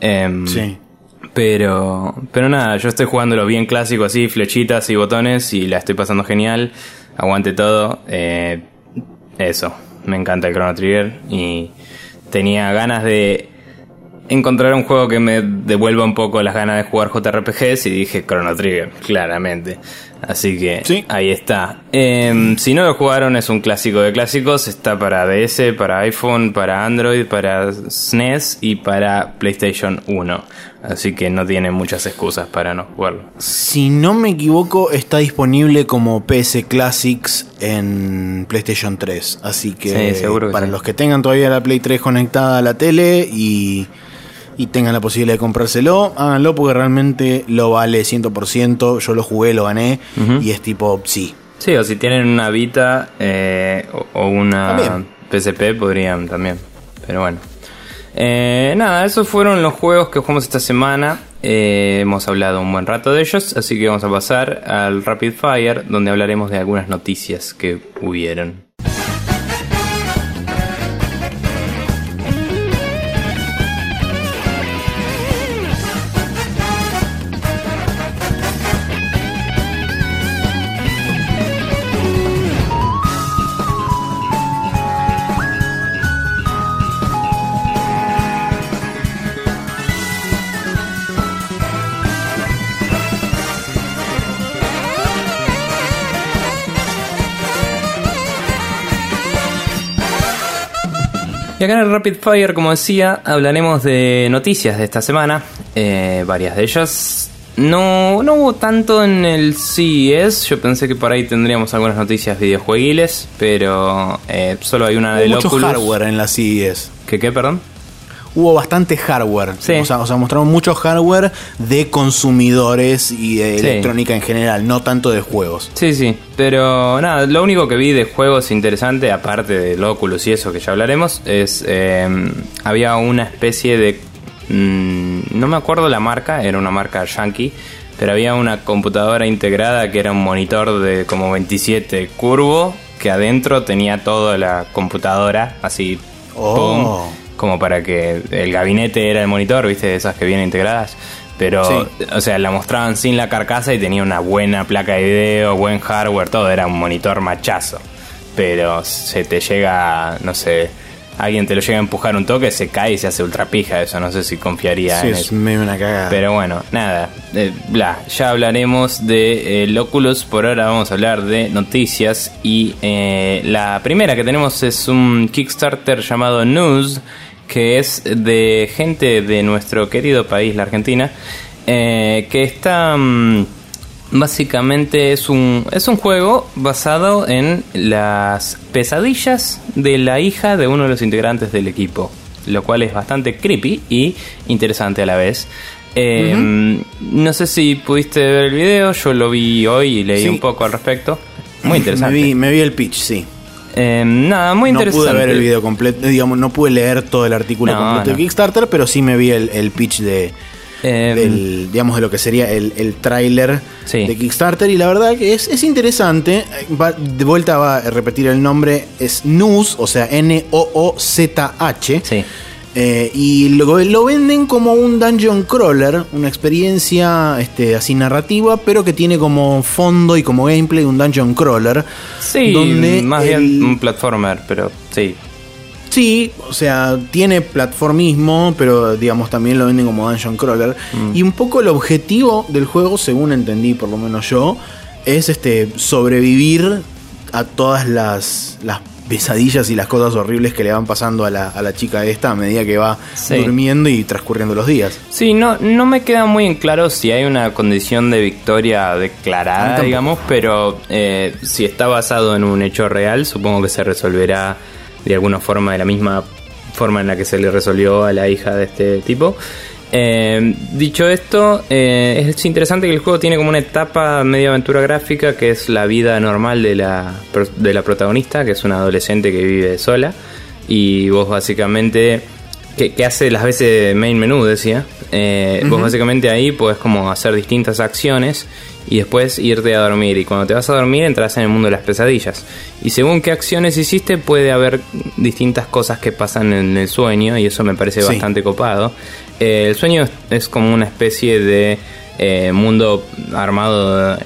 Em, Sí. pero, pero nada, yo estoy jugándolo bien clásico así, flechitas y botones y la estoy pasando genial. Aguante todo. eh, eso, me encanta el Chrono Trigger y tenía ganas de encontrar un juego que me devuelva un poco las ganas de jugar JRPGs y dije Chrono Trigger, claramente. Así que Sí. ahí está. Em, si no lo jugaron, es un clásico de clásicos. Está para DS, para iPhone, para Android, para SNES y para PlayStation 1. Así que no tiene muchas excusas para no jugarlo. Si no me equivoco, está disponible como PS Classics en PlayStation 3. Así que Sí, seguro que para sí. los que tengan todavía la Play 3 conectada a la tele y, y tengan la posibilidad de comprárselo, háganlo porque realmente lo vale 100%. Yo lo jugué, lo gané y es tipo, sí. Sí, o si tienen una Vita eh, o, o una También. PSP podrían también. Pero bueno. Eh, nada, esos fueron los juegos que jugamos esta semana. Eh, hemos hablado un buen rato de ellos, así que vamos a pasar al Rapid Fire, donde hablaremos de algunas noticias que hubieron. Y acá en el Rapid Fire, como decía, hablaremos de noticias de esta semana. Eh, varias de ellas. No, no hubo tanto en el CES. Yo pensé que por ahí tendríamos algunas noticias videojueguiles, pero eh, solo hay una Hubo del mucho Oculus. hardware en la CES. ¿Qué qué, perdón? Hubo bastante hardware. Sí. O, sea, o sea, mostraron mucho hardware de consumidores y de Sí. electrónica en general, no tanto de juegos. Sí, sí, pero nada, lo único que vi de juegos interesante, aparte del Oculus y eso que ya hablaremos, es eh, había una especie de... mm, no me acuerdo la marca, era una marca yankee, pero había una computadora integrada que era un monitor de como 27 curvo, que adentro tenía toda la computadora, así, Oh. Como para que el gabinete era el monitor, viste, de esas que vienen integradas. Pero, Sí. o sea, la mostraban sin la carcasa y tenía una buena placa de video, buen hardware, todo. Era un monitor machazo. Pero se te llega, no sé, alguien te lo llega a empujar un toque, se cae y se hace ultra pija. Eso no sé si confiaría Sí, en es eso. medio una cagada. Pero bueno, nada, eh, bla, ya hablaremos de eh, Oculus, por ahora vamos a hablar de noticias y eh, la primera que tenemos es un Kickstarter llamado News, que es de gente de nuestro querido país, la Argentina, eh, que está... mm, Básicamente es un, es un juego basado en las pesadillas de la hija de uno de los integrantes del equipo, lo cual es bastante creepy y interesante a la vez. Eh, No sé si pudiste ver el video, yo lo vi hoy y leí Sí. un poco al respecto. Muy interesante. Me vi, me vi el pitch, sí. Eh, nada, muy no interesante. pude ver el video completo, digamos, no pude leer todo el artículo No, completo no. de Kickstarter, pero sí me vi el, el pitch de, Eh, del, digamos, de lo que sería el, el tráiler Sí. de Kickstarter y la verdad que es, es interesante. Va- de vuelta va a repetir el nombre, es News, o sea, N-O-O-Z-H. Sí. Eh, y lo, lo venden como un dungeon crawler, una experiencia este, así narrativa, pero que tiene como fondo y como gameplay un dungeon crawler. Sí, donde más el- bien un platformer, pero sí. Sí, o sea, tiene platformismo, pero digamos también lo venden como dungeon crawler. Mm. Y un poco el objetivo del juego, según entendí por lo menos yo, es este sobrevivir a todas las, las pesadillas y las cosas horribles que le van pasando a la, a la chica esta a medida que va Sí. durmiendo y transcurriendo los días. Sí, no, no me queda muy en claro si hay una condición de victoria declarada, digamos, pero eh, si está basado en un hecho real, supongo que se resolverá de alguna forma, de la misma forma en la que se le resolvió a la hija de este tipo. Eh, dicho esto, eh, es interesante que el juego tiene como una etapa medio aventura gráfica que es la vida normal de la, de la protagonista, que es una adolescente que vive sola. Y vos básicamente que, que hace las veces main menú, decía. Eh, Vos básicamente ahí podés como hacer distintas acciones y después irte a dormir. Y cuando te vas a dormir entras en el mundo de las pesadillas. Y según qué acciones hiciste puede haber distintas cosas que pasan en el sueño y eso me parece Sí. bastante copado. Eh, el sueño es, es como una especie de eh, mundo armado eh,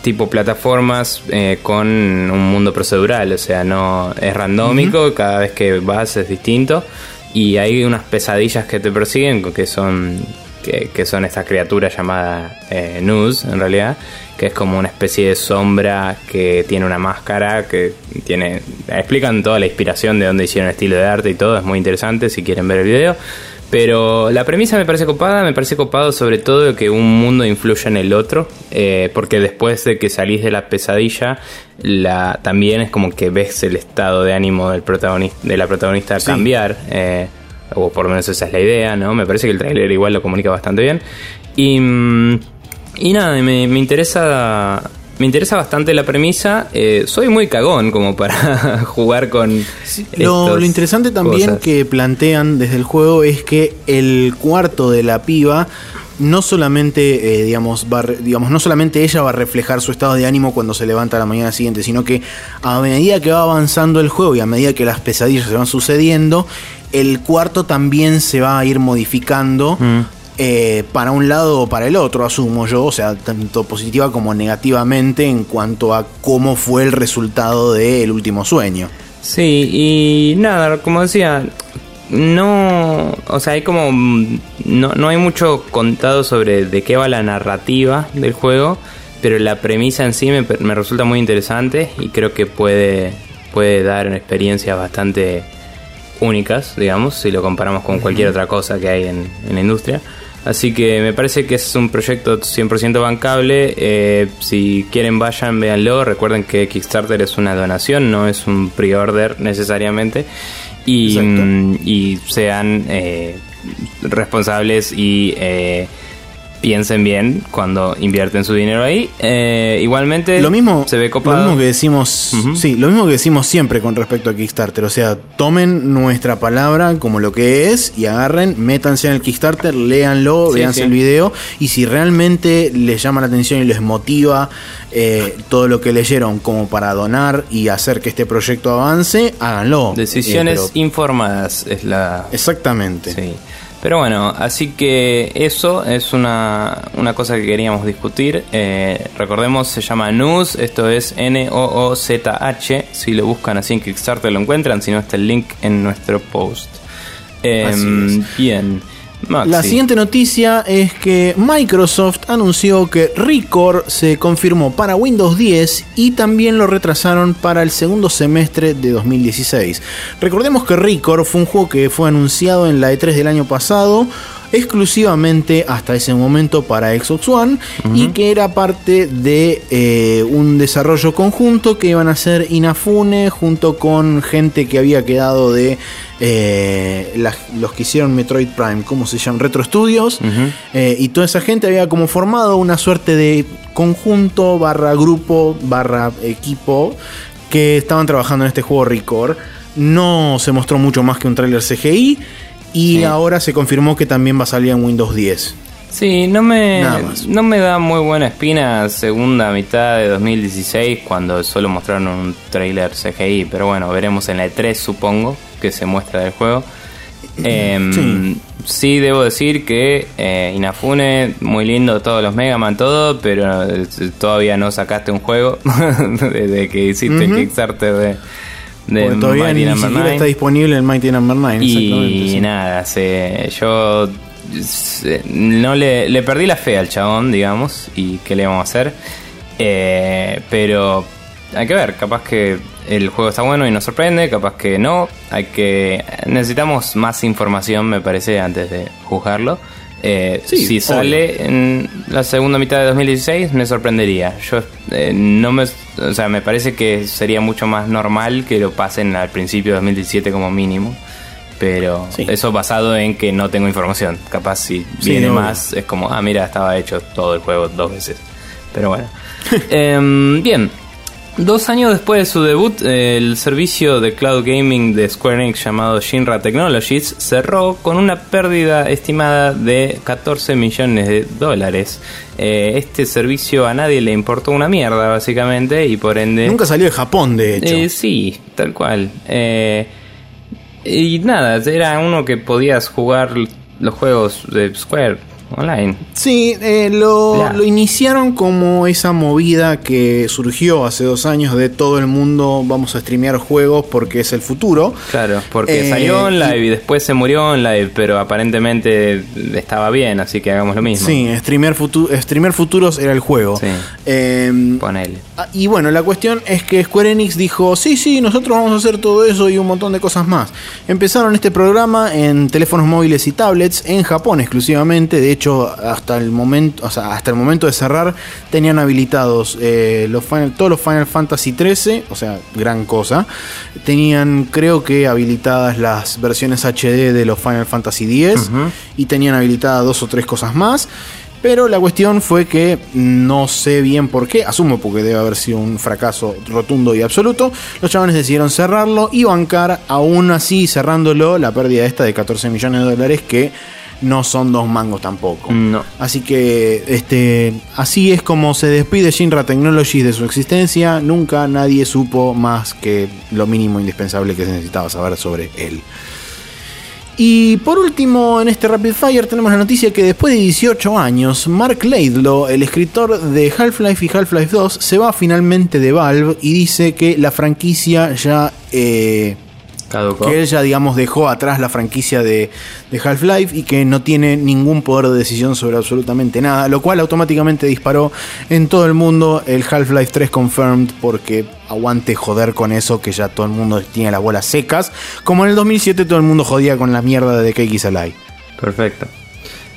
tipo plataformas eh, con un mundo procedural, o sea, no es randómico, cada vez que vas es distinto y hay unas pesadillas que te persiguen que son que, que son estas criaturas llamadas eh, Nus en realidad, que es como una especie de sombra que tiene una máscara que tiene explican toda la inspiración de dónde hicieron el estilo de arte y todo, es muy interesante si quieren ver el video. Pero la premisa me parece copada, me parece copado sobre todo que un mundo influya en el otro, eh, porque después de que salís de la pesadilla, la, también es como que ves el estado de ánimo del protagonista, de la protagonista Sí. cambiar, eh, o por lo menos esa es la idea, ¿no? Me parece que el tráiler igual lo comunica bastante bien. Y, mm, y nada, me, me interesa... Me interesa bastante la premisa. eh, soy muy cagón como para jugar con. Lo, interesante también cosas. que plantean desde el juego es que el cuarto de la piba no solamente, eh, digamos, va, no solamente ella va a reflejar su estado de ánimo cuando se levanta a la mañana siguiente, sino que a medida que va avanzando el juego y a medida que las pesadillas se van sucediendo, el cuarto también se va a ir modificando. Mm. Eh, para un lado o para el otro, asumo yo, o sea, tanto positiva como negativamente en cuanto a cómo fue el resultado del último sueño. Sí, y nada, como decía, no, o sea, hay como, no, no hay mucho contado sobre de qué va la narrativa del juego, pero la premisa en sí me, me resulta muy interesante y creo que puede, puede dar experiencias bastante únicas, digamos, si lo comparamos con cualquier otra cosa que hay en, en la industria. Así que me parece que es un proyecto 100% bancable. Eh, si quieren vayan, véanlo. Recuerden que Kickstarter es una donación, no es un pre-order necesariamente. y, mm, y sean eh, responsables y eh, piensen bien cuando invierten su dinero ahí. Eh, igualmente, Lo mismo, se ve lo copado. mismo que decimos, sí, lo mismo que decimos siempre con respecto a Kickstarter. O sea, tomen nuestra palabra como lo que es y agarren, métanse en el Kickstarter, léanlo, Sí, véanse sí. el video. Y si realmente les llama la atención y les motiva eh, todo lo que leyeron como para donar y hacer que este proyecto avance, háganlo. Decisiones Eh, pero- informadas es la... exactamente. Sí. Pero bueno, así que eso es una, una cosa que queríamos discutir. Eh, recordemos, se llama News, esto es N-O-O-Z-H. Si lo buscan así en Kickstarter lo encuentran, si no está el link en nuestro post. Eh, Así Bien. La siguiente noticia es que Microsoft anunció que Record se confirmó para Windows 10 y también lo retrasaron para el segundo semestre de 2016. Recordemos que Record fue un juego que fue anunciado en la E3 del año pasado exclusivamente hasta ese momento para Xbox One y que era parte de eh, un desarrollo conjunto que iban a hacer Inafune junto con gente que había quedado de eh, los que hicieron Metroid Prime, ¿cómo se llaman? Retro Studios. Eh, y toda esa gente había como formado una suerte de conjunto barra grupo barra equipo que estaban trabajando en este juego Record. No se mostró mucho más que un tráiler CGI. Y Sí. ahora se confirmó que también va a salir en Windows 10. Sí, no me, no me da muy buena espina segunda mitad de 2016 cuando solo mostraron un trailer CGI, pero bueno, veremos en la E3 supongo que se muestra del juego. Em, Sí. sí. debo decir que eh, Inafune, muy lindo todos los Mega Man, todo, pero eh, todavía no sacaste un juego desde que hiciste el Ujú. Kickstarter de, de Porque todavía Mighty ni Number siquiera 9. está disponible en Mighty Number 9. exactamente, Y sí. nada, se, yo se- no le, le perdí la fe al chabón, digamos, y qué le vamos a hacer. Eh, pero hay que ver, capaz que el juego está bueno y nos sorprende, capaz que no. Hay que necesitamos más información, me parece, antes de juzgarlo. Eh, Sí, si obvio. sale en la segunda mitad de 2016 me sorprendería. Yo eh, no me, o sea, me parece que sería mucho más normal que lo pasen al principio de 2017 como mínimo. Pero Sí. eso basado en que no tengo información. Capaz si Sí, viene más es como, ah, mira, estaba hecho todo el juego dos veces. Pero bueno. Em, bien. Dos años después de su debut, el servicio de cloud gaming de Square Enix llamado Shinra Technologies cerró con una pérdida estimada de 14 millones de dólares. Eh, este servicio a nadie le importó una mierda, básicamente, y por ende... Nunca salió de Japón, de hecho. Eh, sí, tal cual. Eh, y nada, era uno que podías jugar los juegos de Square online. Sí, eh, lo, lo iniciaron como esa movida que surgió hace dos años de todo el mundo vamos a streamear juegos porque es el futuro. Claro, porque Eh, salió on live y- y... después se murió on live, pero aparentemente estaba bien, así que hagamos lo mismo. Sí, streamear, futu- streamear futuros era el juego. Sí. Eh, Ponele. Ah, Y bueno, la cuestión es que Square Enix dijo, sí, sí, nosotros vamos a hacer todo eso y un montón de cosas más. Empezaron este programa en teléfonos móviles y tablets en Japón exclusivamente. De hecho, hasta el momento, o sea, hasta el momento de cerrar, tenían habilitados eh, los Final- todos los Final Fantasy XIII, o sea, gran cosa. Tenían, creo que, habilitadas las versiones HD de los Final Fantasy X y tenían habilitadas dos o tres cosas más. Pero la cuestión fue que no sé bien por qué, asumo porque debe haber sido un fracaso rotundo y absoluto, los chavales decidieron cerrarlo y bancar aún así cerrándolo la pérdida esta de 14 millones de dólares que no son dos mangos tampoco. No. Así que este así es como se despide Shinra Technologies de su existencia, nunca nadie supo más que lo mínimo indispensable que se necesitaba saber sobre él. Y por último, en este Rapid Fire tenemos la noticia que después de 18 años, Mark Laidlaw, el escritor de Half-Life y Half-Life 2, se va finalmente de Valve y dice que la franquicia ya... eh, Caducó. que él ya, digamos, dejó atrás la franquicia de, de Half-Life y que no tiene ningún poder de decisión sobre absolutamente nada, lo cual automáticamente disparó en todo el mundo el Half-Life 3 Confirmed porque aguante joder con eso que ya todo el mundo tiene las bolas secas, como en el 2007 todo el mundo jodía con la mierda de The Cake is a Lie. Perfecto.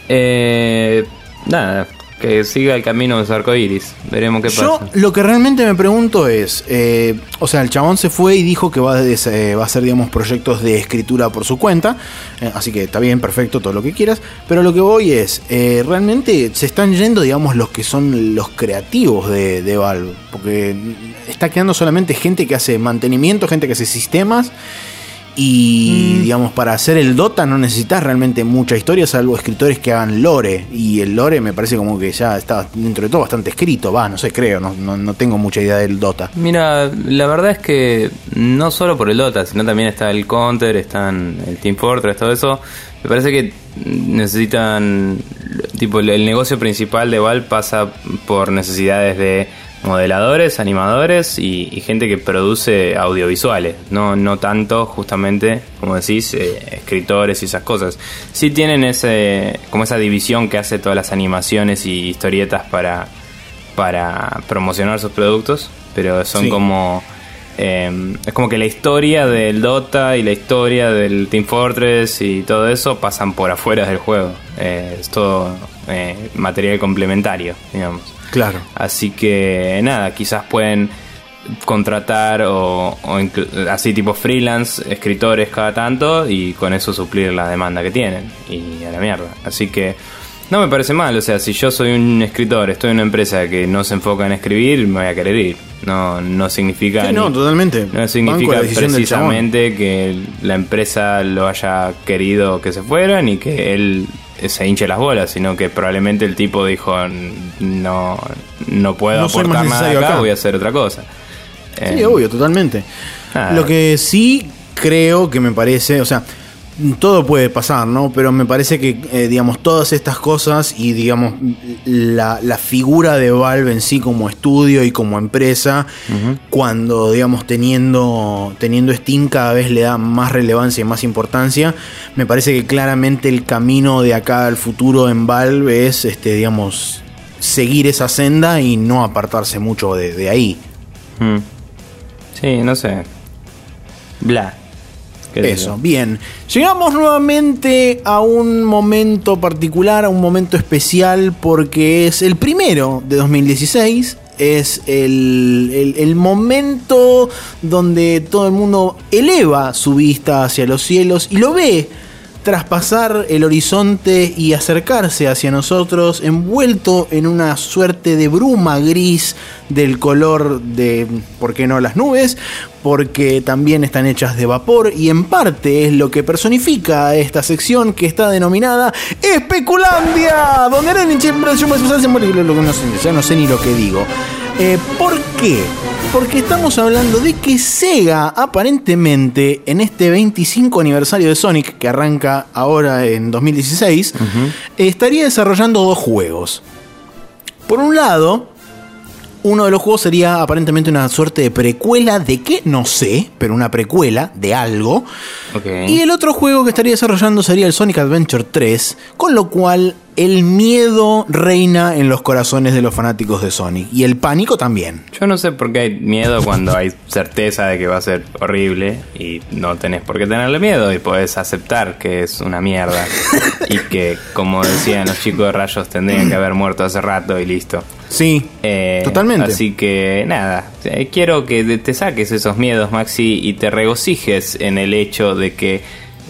Eh, nada, que siga el camino de su arco iris. Veremos qué Yo pasa. lo que realmente me pregunto es, eh, o sea, el chabón se fue y dijo que va a, eh, va a hacer, digamos, proyectos de escritura por su cuenta, eh, así que está bien, perfecto, todo lo que quieras, pero lo que voy es, eh, realmente se están yendo, digamos, los que son los creativos de, de Valve, porque está quedando solamente gente que hace mantenimiento, gente que hace sistemas. Y digamos, para hacer el Dota no necesitas realmente mucha historia, salvo escritores que hagan lore. Y el lore me parece como que ya está dentro de todo bastante escrito. Va, no sé, creo, no, no, no tengo mucha idea del Dota. Mira, la verdad es que no solo por el Dota, sino también está el Counter, están el Team Fortress, todo eso. Me parece que necesitan, tipo, el- el negocio principal de Valve pasa por necesidades de modeladores, animadores y, y gente que produce audiovisuales, no, no tanto justamente, como decís, eh, escritores y esas cosas. Sí tienen ese, como esa división que hace todas las animaciones y historietas para, para promocionar sus productos, pero son Sí. como eh, es como que la historia del Dota y la historia del Team Fortress y todo eso pasan por afuera del juego. Eh, es todo eh, material complementario, digamos. Claro. Así que nada, quizás pueden contratar o, o así tipo freelance escritores cada tanto y con eso suplir la demanda que tienen y a la mierda. Así que no me parece mal, o sea, si yo soy un escritor, estoy en una empresa que no se enfoca en escribir, me voy a querer ir. No, no significa Sí, no, ni- totalmente. no significa precisamente que la empresa lo haya querido que se fuera ni que él se hinche las bolas, sino que probablemente el tipo dijo no no puedo No aportar nada acá, acá". voy a hacer otra cosa. Sí, Eh, obvio, totalmente. nada. Lo que sí creo que me parece, o sea, todo puede pasar, ¿no? Pero me parece que, eh, digamos, todas estas cosas y, digamos, la, la figura de Valve en sí como estudio y como empresa, cuando, digamos, teniendo, teniendo Steam cada vez le da más relevancia y más importancia, me parece que claramente el camino de acá al futuro en Valve es, este, digamos, seguir esa senda y no apartarse mucho de, de ahí. mm. Sí, no sé. Bla. ¿Qué sé Eso, bien. Llegamos nuevamente a un momento particular, a un momento especial, porque es el primero de 2016. Es el, el- el momento donde todo el mundo eleva su vista hacia los cielos y lo ve traspasar el horizonte y acercarse hacia nosotros, envuelto en una suerte de bruma gris del color de, ¿por qué no las nubes? Porque también están hechas de vapor y en parte es lo que personifica esta sección que está denominada Especulandia, donde ya no sé ni lo que digo. Eh, ¿Por qué? Porque estamos hablando de que Sega aparentemente en este 25 aniversario de Sonic que arranca ahora en 2016 eh, estaría desarrollando dos juegos. Por un lado, uno de los juegos sería aparentemente una suerte de precuela de qué, no sé, pero una precuela de algo. Y el otro juego que estaría desarrollando sería el Sonic Adventure 3, con lo cual el miedo reina en los corazones de los fanáticos de Sonic y el pánico también. Yo no sé por qué hay miedo cuando hay certeza de que va a ser horrible y no tenés por qué tenerle miedo y podés aceptar que es una mierda y que, como decían los chicos de rayos, tendrían que haber muerto hace rato y listo. Sí, Eh, totalmente. Así que nada, eh, quiero que te- te saques esos miedos, Maxi, y te regocijes en el hecho de que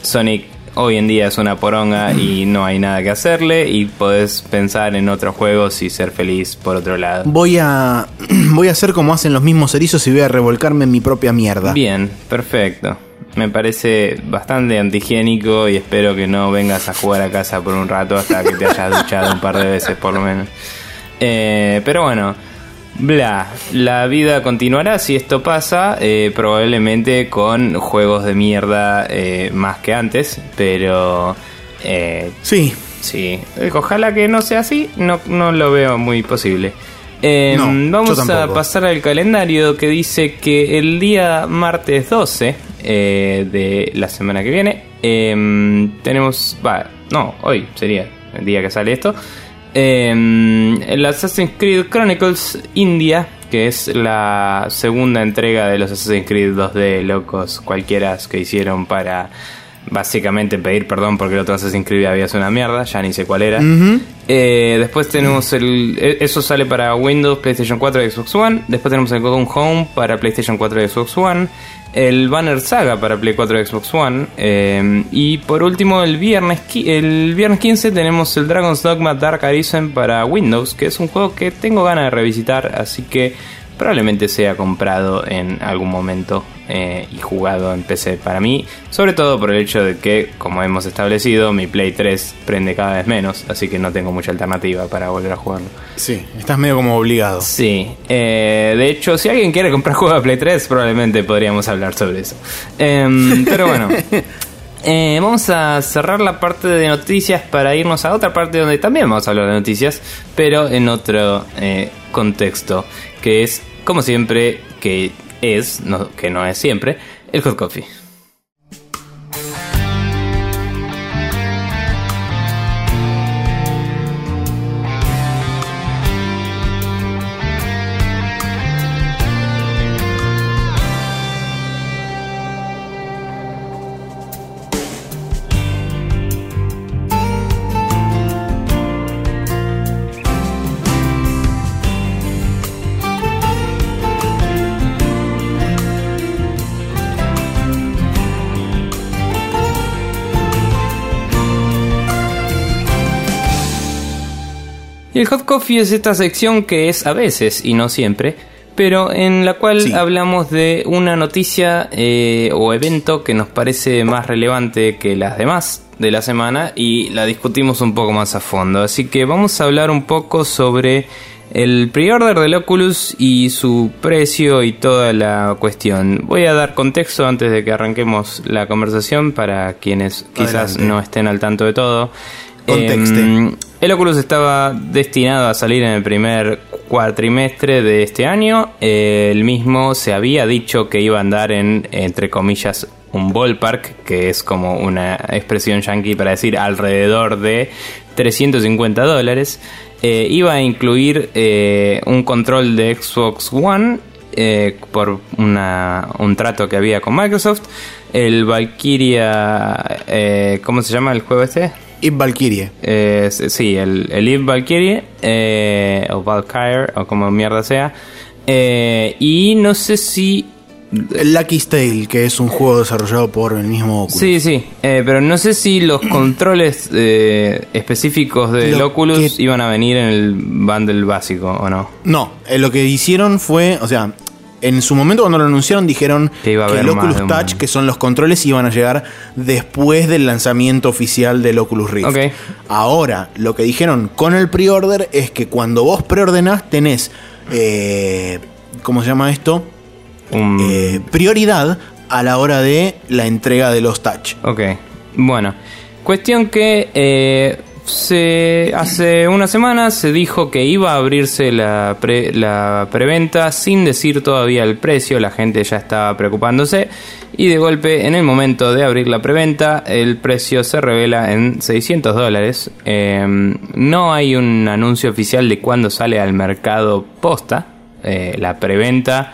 Sonic hoy en día es una poronga y no hay nada que hacerle y podés pensar en otros juegos y ser feliz por otro lado. Voy a, voy a hacer como hacen los mismos erizos y voy a revolcarme en mi propia mierda. Bien, perfecto. Me parece bastante antihigiénico y espero que no vengas a jugar a casa por un rato hasta que te hayas duchado un par de veces por lo menos. Eh, pero bueno, bla, la vida continuará. Si esto pasa, eh, probablemente con juegos de mierda eh, más que antes, pero eh, Sí, Sí, eh, ojalá que no sea así, no, no lo veo muy posible. Eh, No, vamos a pasar al calendario que dice que el día martes 12 eh, de la semana que viene eh, tenemos, va, no, hoy sería el día que sale esto, eh, el Assassin's Creed Chronicles India, que es la segunda entrega de los Assassin's Creed 2D locos cualquiera que hicieron para básicamente pedir perdón porque el otro Assassin's Creed había sido una mierda, ya ni sé cuál era. Eh, después tenemos el. eh, Eso sale para Windows, PlayStation 4 y Xbox One. Después tenemos el Gone Home para PlayStation 4 y Xbox One. El Banner Saga para Play 4 y Xbox One. eh, y por último, el viernes, el viernes 15 tenemos el Dragon's Dogma Dark Arisen para Windows, que es un juego que tengo ganas de revisitar, así que probablemente sea comprado en algún momento eh, y jugado en PC para mí, sobre todo por el hecho de que, como hemos establecido, mi Play 3 prende cada vez menos, así que no tengo mucha alternativa para volver a jugarlo. Sí, estás medio como obligado. Sí, eh, de hecho, si alguien quiere comprar juegos de Play 3, probablemente podríamos hablar sobre eso. Em, pero bueno, eh, vamos a cerrar la parte de noticias para irnos a otra parte donde también vamos a hablar de noticias, pero en otro eh, contexto, que es, como siempre, que es, no, que no es siempre, el hot coffee. Y el hot coffee es esta sección que es a veces y no siempre, pero en la cual Sí. hablamos de una noticia eh, o evento que nos parece más relevante que las demás de la semana y la discutimos un poco más a fondo. Así que vamos a hablar un poco sobre el pre-order del Oculus y su precio y toda la cuestión. Voy a dar contexto antes de que arranquemos la conversación para quienes quizás Adelante. no estén al tanto de todo. Contexte. Em, el Oculus estaba destinado a salir en el primer cuatrimestre de este año. El mismo se había dicho que iba a andar en, entre comillas, un ballpark, que es como una expresión yankee para decir alrededor de 350 dólares. Eh, iba a incluir eh, un control de Xbox One eh, por una- un trato que había con Microsoft. El Valkyria, ¿cómo se llama el juego este? Y Valkyrie. Eh, sí, el, el Eve Valkyrie, eh, o Valkyrie, o como mierda sea. Eh, y no sé si. Lucky's Tale, que es un juego desarrollado por el mismo Oculus. Sí, sí, eh, pero no sé si los controles eh, específicos del Lo Oculus que- iban a venir en el bundle básico o no. No, eh, lo que hicieron fue, o sea, en su momento cuando lo anunciaron dijeron Que iba a el Oculus Touch, que son los controles, iban a llegar después del lanzamiento oficial del Oculus Rift. Ahora, lo que dijeron con el pre-order es que cuando vos preordenás tenés, eh, ¿cómo se llama esto? Eh, prioridad a la hora de la entrega de los Touch. Ok, bueno. Cuestión que eh, se, hace una semana se dijo que iba a abrirse la, pre- la preventa sin decir todavía el precio, la gente ya estaba preocupándose y de golpe en el momento de abrir la preventa el precio se revela en 600 dólares. Eh, no hay un anuncio oficial de cuándo sale al mercado posta, Eh, la preventa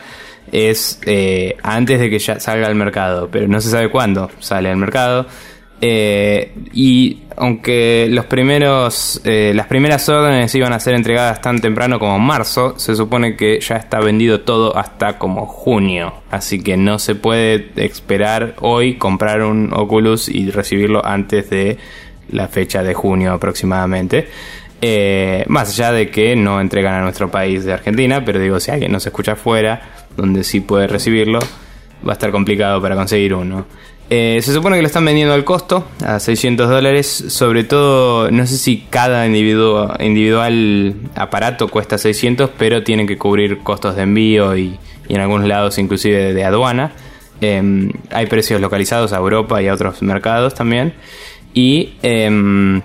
es eh, antes de que ya salga al mercado, pero no se sabe cuándo sale al mercado. Eh, y aunque los primeros, eh, las primeras órdenes iban a ser entregadas tan temprano como marzo, se supone que ya está vendido todo hasta como junio. Así que no se puede esperar hoy comprar un Oculus y recibirlo antes de la fecha de junio aproximadamente. Eh, más allá de que no entregan a nuestro país de Argentina, pero digo, si alguien nos escucha afuera, donde sí puede recibirlo, va a estar complicado para conseguir uno. Eh, se supone que lo están vendiendo al costo, a 600 dólares. Sobre todo, no sé si cada individuo, individual aparato cuesta 600, pero tienen que cubrir costos de envío y, y en algunos lados inclusive de aduana. Eh, hay precios localizados a Europa y a otros mercados también. Y... em,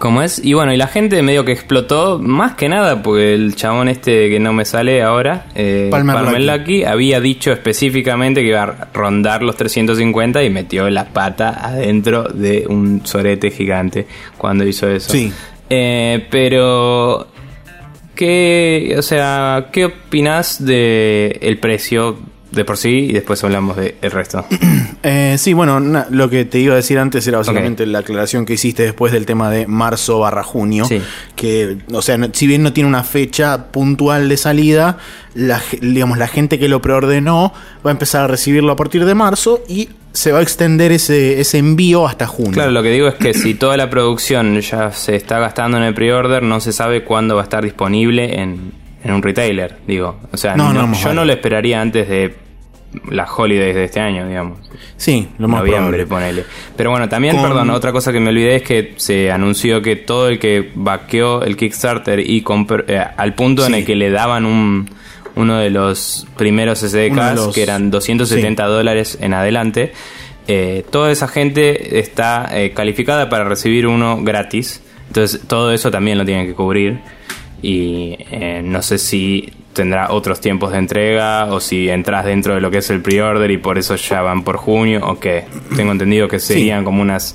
¿Cómo es? Y bueno, y la gente medio que explotó, más que nada, porque el chabón este que no me sale ahora, eh, Palmer. Luckey, había dicho específicamente que iba a rondar los 350 y metió la pata adentro de un sorete gigante cuando hizo eso. Sí. Eh, pero, ¿qué, o sea, ¿qué opinás de el precio de por sí y después hablamos del resto. Eh, sí, bueno, na- lo que te iba a decir antes era básicamente la aclaración que hiciste después del tema de marzo barra junio. Sí. Que, o sea, no- si bien no tiene una fecha puntual de salida, la, digamos, la gente que lo preordenó va a empezar a recibirlo a partir de marzo y se va a extender ese, ese envío hasta junio. Claro, lo que digo es que si toda la producción ya se está gastando en el pre-order, no se sabe cuándo va a estar disponible en, en un retailer, digo. O sea, No, no- yo no lo esperaría antes de las holidays de este año, digamos. Sí, lo más noviembre, probable. ponele. Pero bueno, también, Con- perdón, otra cosa que me olvidé es que se anunció que todo el que vaqueó el Kickstarter y compró, eh, al punto en Sí. el que le daban un uno de los primeros SDKs, los- que eran 270 dólares en adelante, eh, toda esa gente está eh, calificada para recibir uno gratis. Entonces, todo eso también lo tienen que cubrir. Y eh, no sé si tendrá otros tiempos de entrega o si entras dentro de lo que es el pre-order y por eso ya van por junio o qué. Tengo entendido que serían como unas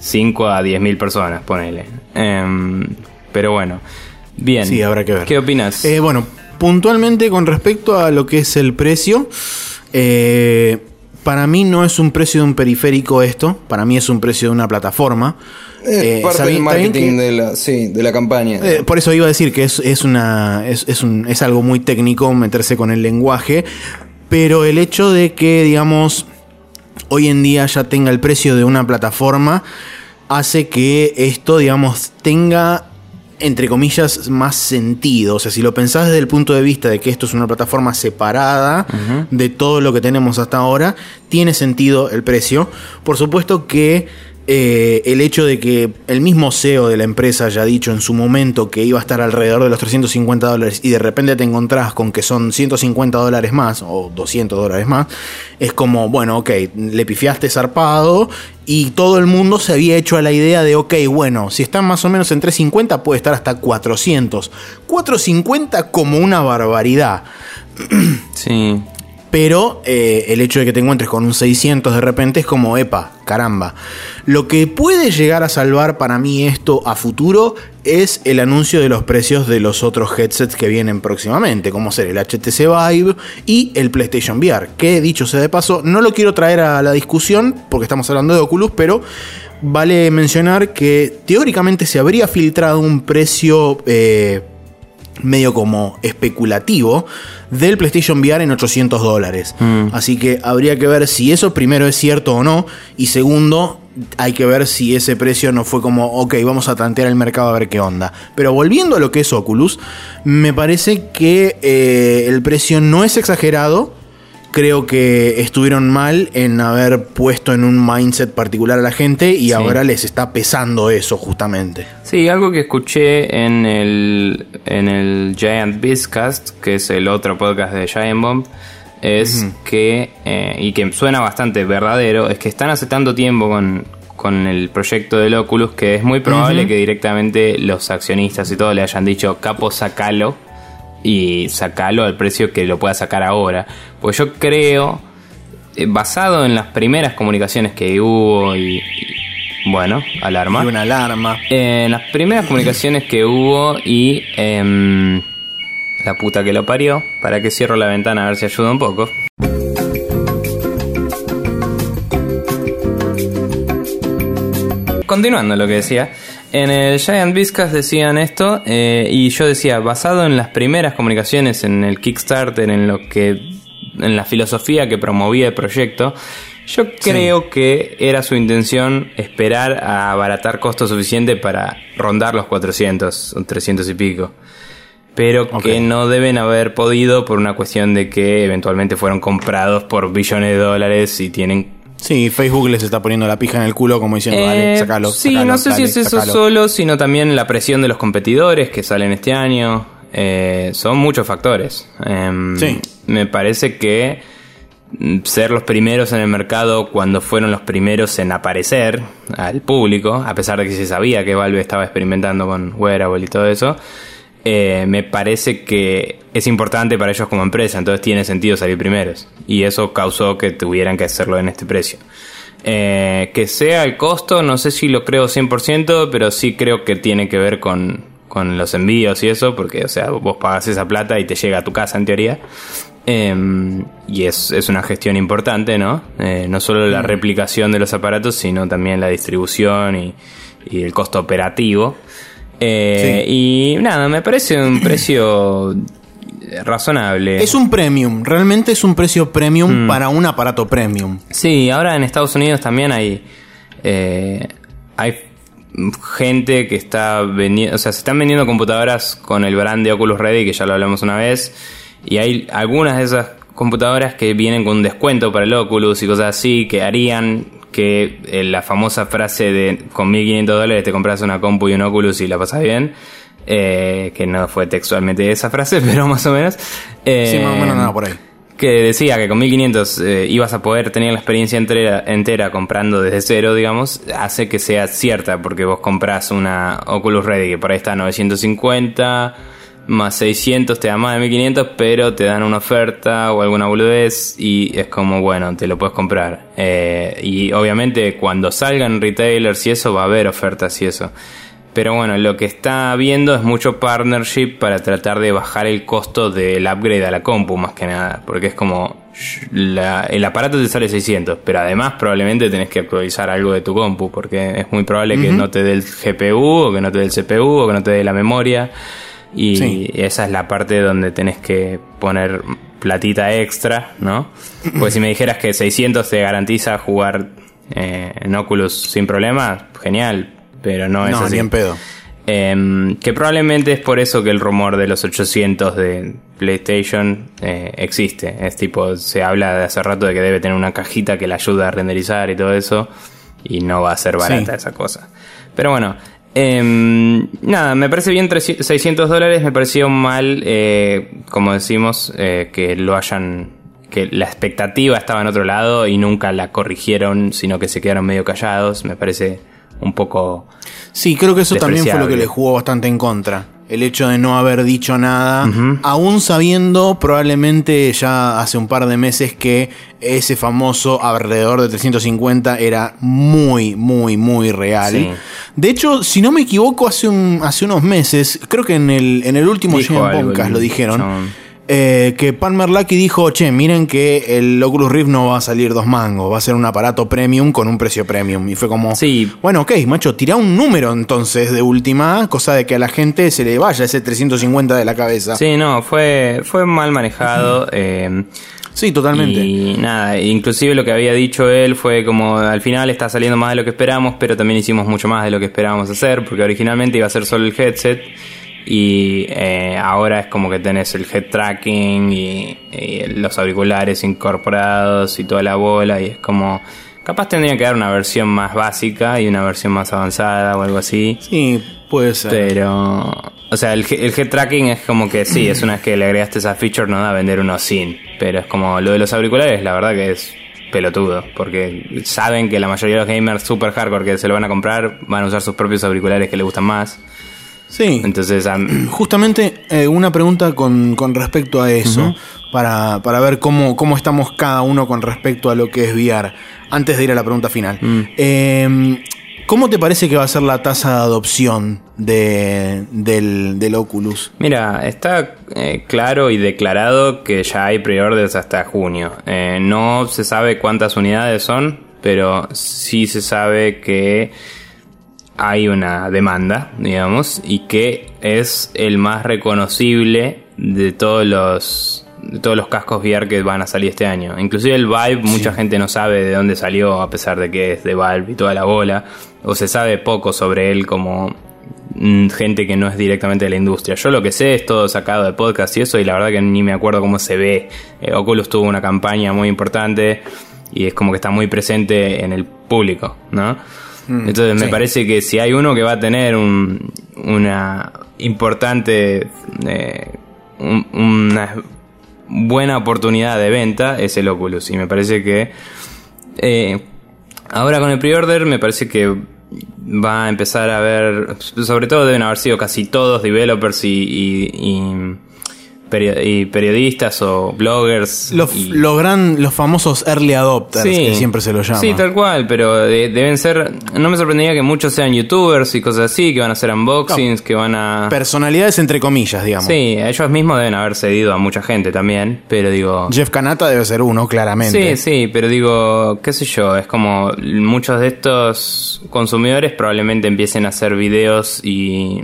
5 a 10 mil personas, ponele. Em, pero bueno, bien. Sí, habrá que ver. ¿Qué opinas? Eh, bueno, puntualmente con respecto a lo que es el precio, eh, para mí no es un precio de un periférico esto, para mí es un precio de una plataforma. Es Eh, parte del marketing que- de la, sí, de la campaña. eh, por eso iba a decir que es, es una es, es un- es algo muy técnico meterse con el lenguaje, pero el hecho de que, digamos, hoy en día ya tenga el precio de una plataforma hace que esto, digamos, tenga entre comillas, más sentido. O sea, si lo pensás desde el punto de vista de que esto es una plataforma separada de todo lo que tenemos hasta ahora, tiene sentido el precio. Por supuesto que eh, el hecho de que el mismo CEO de la empresa haya dicho en su momento que iba a estar alrededor de los 350 dólares y de repente te encontrás con que son 150 dólares más o 200 dólares más, es como, bueno, ok, le pifiaste zarpado y todo el mundo se había hecho a la idea de, ok, bueno, si están más o menos en 350 puede estar hasta 400. 450 como una barbaridad. sí. Pero eh, el hecho de que te encuentres con un 600 de repente es como, epa, caramba. Lo que puede llegar a salvar para mí esto a futuro es el anuncio de los precios de los otros headsets que vienen próximamente, como ser el HTC Vive y el PlayStation VR. Que dicho sea de paso, no lo quiero traer a la discusión porque estamos hablando de Oculus, pero vale mencionar que teóricamente se habría filtrado un precio... eh, medio como especulativo del PlayStation VR en 800 dólares. Así que habría que ver si eso primero es cierto o no. Y segundo, hay que ver si ese precio no fue como, ok, vamos a tantear el mercado a ver qué onda. Pero volviendo a lo que es Oculus, me parece que eh, el precio no es exagerado. Creo que estuvieron mal en haber puesto en un mindset particular a la gente y ahora les está pesando eso justamente. Sí, algo que escuché en el, en el Giant Bizcast, que es el otro podcast de Giant Bomb, es que, eh, y que suena bastante verdadero, es que están hace tanto tiempo con, con el proyecto del Oculus que es muy probable que directamente los accionistas y todo le hayan dicho, capo, sacalo y sacalo al precio que lo pueda sacar ahora. Pues yo creo, eh, basado en las primeras comunicaciones que hubo y, y, bueno, alarma. Y una alarma. En las primeras comunicaciones que hubo y em, la puta que lo parió, para que cierro la ventana a ver si ayuda un poco. Continuando lo que decía, en el Giant Viscas decían esto eh, y yo decía, basado en las primeras comunicaciones, en el Kickstarter, en lo que, en la filosofía que promovía el proyecto, yo creo que era su intención esperar a abaratar costo suficiente para rondar los 400 o 300 y pico. Pero que no deben haber podido por una cuestión de que eventualmente fueron comprados por billones de dólares y tienen Sí, Facebook les está poniendo la pija en el culo como diciendo, dale, eh, sacalo. sí, sacalo, no sé si es eso sacalo". solo, sino también la presión de los competidores que salen este año. Eh, son muchos factores. Em, Sí. Me parece que mm, ser los primeros en el mercado cuando fueron los primeros en aparecer al público, a pesar de que se sabía que Valve estaba experimentando con wearable y todo eso, eh, me parece que es importante para ellos como empresa, entonces tiene sentido salir primeros. Y eso causó que tuvieran que hacerlo en este precio. Eh, que sea el costo, no sé si lo creo 100%, pero sí creo que tiene que ver con, con los envíos y eso, porque, o sea, vos pagas esa plata y te llega a tu casa en teoría. Em, y es, es, una gestión importante, ¿no? Eh, no solo la replicación de los aparatos, sino también la distribución y, y el costo operativo. Eh, y nada, me parece un precio razonable. Es un premium, realmente es un precio premium mm. para un aparato premium. Sí, ahora en Estados Unidos también hay, eh, hay gente que está vendiendo, o sea, se están vendiendo computadoras con el brand de Oculus Ready, que ya lo hablamos una vez, y hay algunas de esas computadoras que vienen con un descuento para el Oculus y cosas así, que harían que eh, la famosa frase de con 1500 dólares te compras una compu y un Oculus y la pasas bien, eh, que no fue textualmente esa frase, pero más o menos. sí, más o menos nada por ahí. Que decía que con 1500 eh, ibas a poder tener la experiencia entera, entera comprando desde cero, digamos, hace que sea cierta, porque vos compras una Oculus Ready que por ahí está a 950 más 600 te da más de 1500, pero te dan una oferta o alguna boludez y es como, bueno, te lo puedes comprar. Eh, y obviamente cuando salgan retailers y eso va a haber ofertas y eso. Pero bueno, lo que está viendo es mucho partnership para tratar de bajar el costo del upgrade a la compu, más que nada. Porque es como. el aparato te sale 600, pero además probablemente tenés que actualizar algo de tu compu, porque es muy probable que no te dé el GPU, o que no te dé el CPU, o que no te dé la memoria. Y esa es la parte donde tenés que poner platita extra, ¿no? Pues si me dijeras que 600 te garantiza jugar eh, en Oculus sin problema, genial pero no es así. Ni en pedo. Em, que probablemente es por eso que el rumor de los 800 de PlayStation eh, existe. Es tipo, se habla de hace rato de que debe tener una cajita que le ayuda a renderizar y todo eso. Y no va a ser barata esa cosa. Pero bueno, em, nada, me parece bien 600 dólares. Me pareció mal, eh, como decimos, eh, que lo hayan. que la expectativa estaba en otro lado y nunca la corrigieron, sino que se quedaron medio callados. Me parece un poco. Sí, creo que eso también fue lo que le jugó bastante en contra. El hecho de no haber dicho nada, aún sabiendo probablemente ya hace un par de meses que ese famoso alrededor de 350 era muy, muy, muy real. De hecho, si no me equivoco, hace, un, hace unos meses, creo que en el, en el último Podcast lo dijeron. Eh, que Pan Merlaki dijo, che, miren que el Oculus Rift no va a salir dos mangos, va a ser un aparato premium con un precio premium. Y fue como, sí. bueno, ok, macho, tira un número entonces de última, cosa de que a la gente se le vaya ese 350 de la cabeza. Sí, no, fue, fue mal manejado. Eh, sí, totalmente. Y nada, inclusive lo que había dicho él fue como al final está saliendo más de lo que esperamos, pero también hicimos mucho más de lo que esperábamos hacer, porque originalmente iba a ser solo el headset y eh, ahora es como que tenés el head tracking y, los auriculares incorporados y toda la bola y es como capaz tendría que dar una versión más básica y una versión más avanzada o algo así sí puede ser pero o sea el, el head tracking es como que sí es una vez que le agregaste esa feature no da a vender uno sin pero es como lo de los auriculares la verdad que es pelotudo, porque saben que la mayoría de los gamers super hardcore que se lo van a comprar van a usar sus propios auriculares que les gustan más. Sí. Entonces, justamente eh, una pregunta con, respecto a eso, para, ver cómo, cómo estamos cada uno con respecto a lo que es VR, antes de ir a la pregunta final. Mm. Em, ¿Cómo te parece que va a ser la tasa de adopción de, del, Oculus? Mira, está eh, claro y declarado que ya hay preorders hasta junio. Eh, no se sabe cuántas unidades son, pero sí se sabe que hay una demanda, digamos, y que es el más reconocible de todos los de todos los cascos VR que van a salir este año. Inclusive el Vive, mucha gente no sabe de dónde salió, a pesar de que es de Valve y toda la bola, o se sabe poco sobre él como mm, gente que no es directamente de la industria. Yo lo que sé es todo sacado de podcast y eso, y la verdad que ni me acuerdo cómo se ve. Eh, Oculus tuvo una campaña muy importante y es como que está muy presente en el público, ¿no? Mm, Entonces me parece que si hay uno que va a tener un, una importante, eh, una buena oportunidad de venta es el Oculus. Y me parece que eh, ahora con el pre-order me parece que va a empezar a ver, sobre todo deben haber sido casi todos developers y, y periodistas o bloggers. Los, y- los gran, los famosos early adopters, que siempre se los llama. Sí, tal cual, pero de- deben ser. No me sorprendería que muchos sean youtubers y cosas así, que van a hacer unboxings, que van a. Personalidades entre comillas, digamos. Sí, ellos mismos deben haber cedido a mucha gente también, pero digo. Jeff Kanata debe ser uno, claramente. Sí, sí, pero digo, qué sé yo, es como muchos de estos consumidores probablemente empiecen a hacer videos y,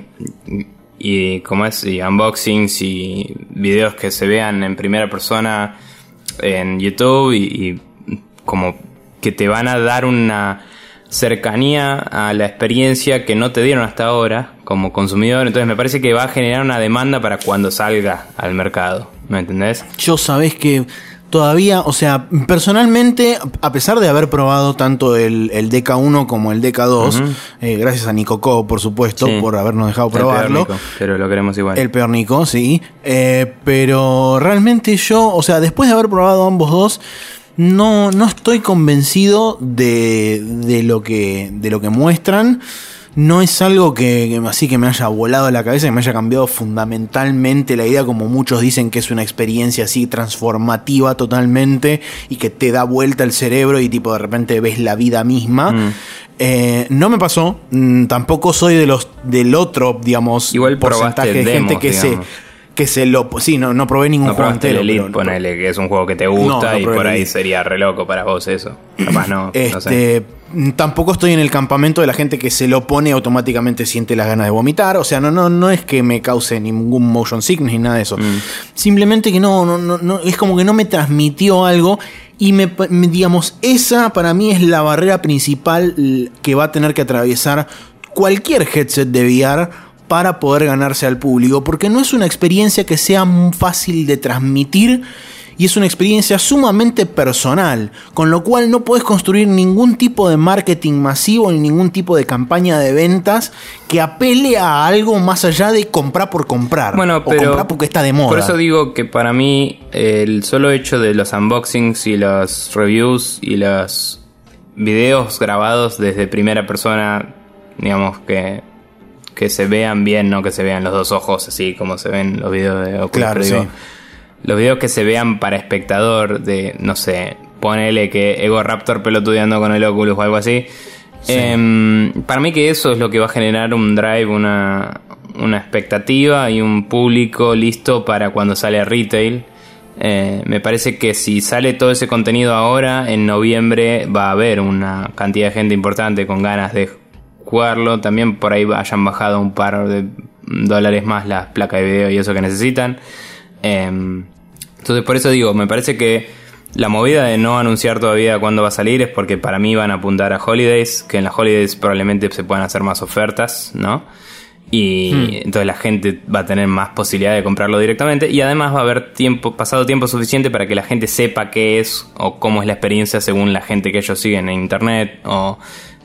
y como es, y unboxings y videos que se vean en primera persona en YouTube y, como que te van a dar una cercanía a la experiencia que no te dieron hasta ahora como consumidor, entonces me parece que va a generar una demanda para cuando salga al mercado, ¿me entendés? Yo sabés que todavía, o sea, personalmente, a pesar de haber probado tanto el, el DK1 como el DK2, eh, gracias a Nico Co, por supuesto, Sí. por habernos dejado El peor probarlo. Nico, pero lo queremos igual. El peor Nico, sí. Eh, pero realmente yo, o sea, después de haber probado ambos dos, no, no estoy convencido de, de, lo que, de lo que muestran. No es algo que, que así que me haya volado la cabeza, que me haya cambiado fundamentalmente la idea, como muchos dicen que es una experiencia así transformativa totalmente y que te da vuelta el cerebro y tipo de repente ves la vida misma. Mm. Eh, no me pasó, mm, tampoco soy de los del otro, digamos, Igual porcentaje de gente que se. Que se lo sí, no, no probé ningún no juego entero. el Elite, pero- ponele, que es un juego que te gusta no y por ahí sería re loco para vos eso. Capaz no, no sé. Este, tampoco estoy en el campamento de la gente que se lo pone automáticamente siente las ganas de vomitar. O sea, no, no, no es que me cause ningún motion sickness ni nada de eso. Mm. Simplemente que no, no, no, no, es como que no me transmitió algo. Y me, digamos, esa para mí es la barrera principal que va a tener que atravesar cualquier headset de VR para poder ganarse al público. Porque no es una experiencia que sea fácil de transmitir y es una experiencia sumamente personal, con lo cual no puedes construir ningún tipo de marketing masivo ni ningún tipo de campaña de ventas que apele a algo más allá de comprar por comprar Bueno, o pero comprar porque está de moda. Por eso digo que para mí el solo hecho de los unboxings y los reviews y los videos grabados desde primera persona, digamos que que se vean bien, no que se vean los dos ojos así como se ven los videos de Oculus, Claro, pero digo, sí. los videos que se vean para espectador de, no sé, ponele que Ego Raptor pelotudeando con el Oculus o algo así. Em, para mí que eso es lo que va a generar un drive, una, una expectativa y un público listo para cuando sale a retail. Eh, me parece que si sale todo ese contenido ahora, en noviembre va a haber una cantidad de gente importante con ganas de jugarlo. También por ahí hayan bajado un par de dólares más las placas de video y eso que necesitan. Em, entonces por eso digo, me parece que la movida de no anunciar todavía cuándo va a salir es porque para mí van a apuntar a Holidays, que en las Holidays probablemente se puedan hacer más ofertas, ¿no? Y entonces la gente va a tener más posibilidad de comprarlo directamente y además va a haber tiempo pasado tiempo suficiente para que la gente sepa qué es o cómo es la experiencia según la gente que ellos siguen en internet o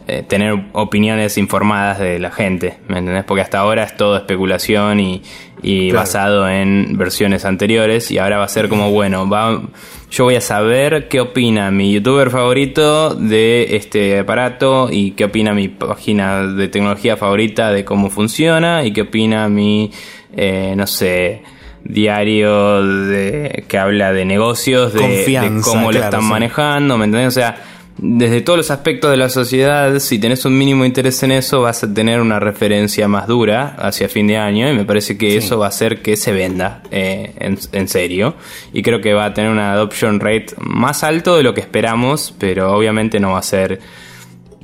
eh, tener opiniones informadas de la gente, ¿me entendés? Porque hasta ahora es todo especulación y, y Claro. basado en versiones anteriores y ahora va a ser como, bueno, va, yo voy a saber qué opina mi youtuber favorito de este aparato y qué opina mi página de tecnología favorita de cómo funciona y qué opina mi, eh, no sé, diario de, que habla de negocios, de, cómo lo están sí. manejando, ¿me entendés? O sea, desde todos los aspectos de la sociedad, si tenés un mínimo interés en eso, vas a tener una referencia más dura hacia fin de año y me parece que eso va a hacer que se venda eh, en, en serio. Y creo que va a tener una adoption rate más alto de lo que esperamos, pero obviamente no va a ser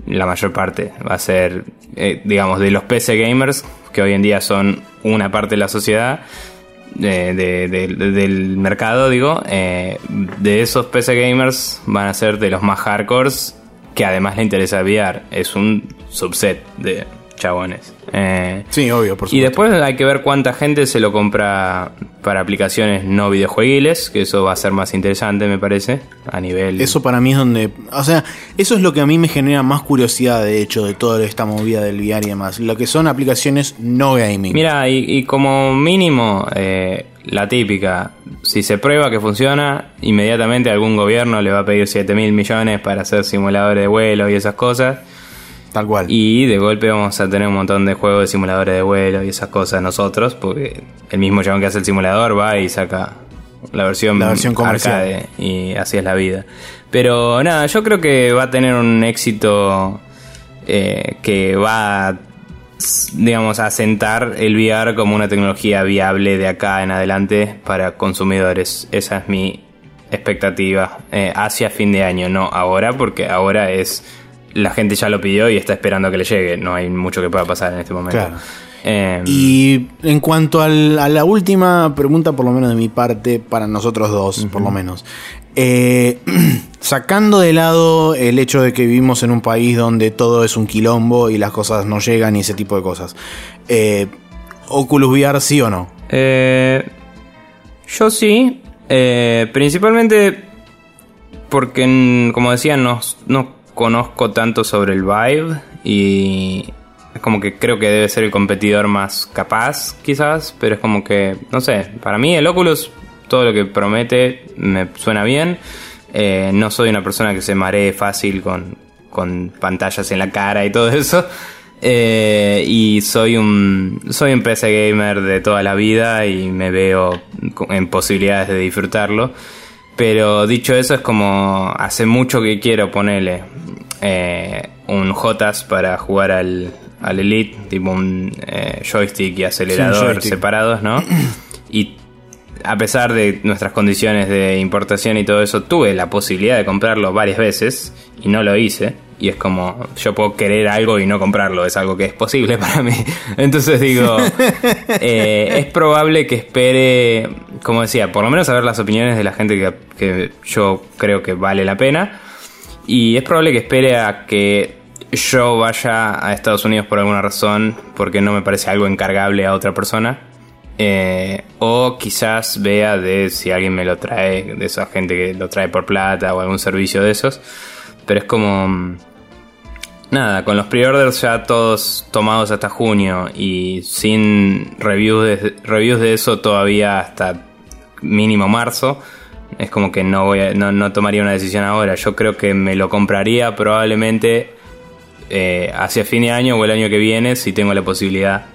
la mayor parte. Va a ser, eh, digamos, de los PC gamers, que hoy en día son una parte de la sociedad, de- de- de- de- del mercado, digo, eh, de esos PC gamers van a ser de los más hardcores, que además le interesa VR. Es un subset de chabones. Eh, Sí, obvio, por supuesto. y después hay que ver cuánta gente se lo compra para aplicaciones no videojueguiles, que eso va a ser más interesante, me parece, a nivel... Eso para mí es donde. O sea, eso es lo que a mí me genera más curiosidad, de hecho, de toda esta movida del VR y demás. Lo que son aplicaciones no gaming. Mira, y, y como mínimo, eh, la típica, si se prueba que funciona, inmediatamente algún gobierno le va a pedir 7 mil millones para hacer simuladores de vuelo y esas cosas. Tal cual. Y de golpe vamos a tener un montón de juegos de simuladores de vuelo y esas cosas nosotros, porque el mismo chabón que hace el simulador va y saca la versión, La versión comercial. arcade y así es la vida. Pero nada, yo creo que va a tener un éxito eh, que va a, digamos, a sentar el VR como una tecnología viable de acá en adelante para consumidores. Esa es mi expectativa eh, hacia fin de año, no ahora, porque ahora es la gente ya lo pidió y está esperando a que le llegue. No hay mucho que pueda pasar en este momento. Claro. Eh, Y en cuanto al- a la última pregunta, por lo menos de mi parte, para nosotros dos, por lo menos. Eh, sacando de lado el hecho de que vivimos en un país donde todo es un quilombo y las cosas no llegan y ese tipo de cosas. eh, ¿Oculus VR sí o no? Eh, yo sí, principalmente porque, como decía, no, no conozco tanto sobre el Vive y es como que creo que debe ser el competidor más capaz, quizás, pero es como que, no sé, para mí el Oculus, todo lo que promete me suena bien. Eh, no soy una persona que se maree fácil con, con pantallas en la cara y todo eso. Eh, y soy un soy un PC gamer de toda la vida y me veo en posibilidades de disfrutarlo. Pero dicho eso, es como hace mucho que quiero ponerle eh, un JOTAS para jugar al, al Elite, tipo un eh, joystick y acelerador joystick. separados, ¿no? Y a pesar de nuestras condiciones de importación y todo eso, tuve la posibilidad de comprarlo varias veces y no lo hice. Y es como, yo puedo querer algo y no comprarlo, es algo que es posible para mí. Entonces digo, eh, es probable que espere, como decía, por lo menos saber las opiniones de la gente que, que yo creo que vale la pena. Y es probable que espere a que yo vaya a Estados Unidos por alguna razón, porque no me parece algo encargable a otra persona. Eh, o quizás vea de si alguien me lo trae, de esa gente que lo trae por plata o algún servicio de esos. Pero es como... mm, Nada, con los pre-orders ya todos tomados hasta junio y sin reviews de, reviews de eso todavía hasta mínimo marzo, es como que no, voy a- no, no tomaría una decisión ahora. Yo creo que me lo compraría probablemente eh, hacia fin de año o el año que viene si tengo la posibilidad.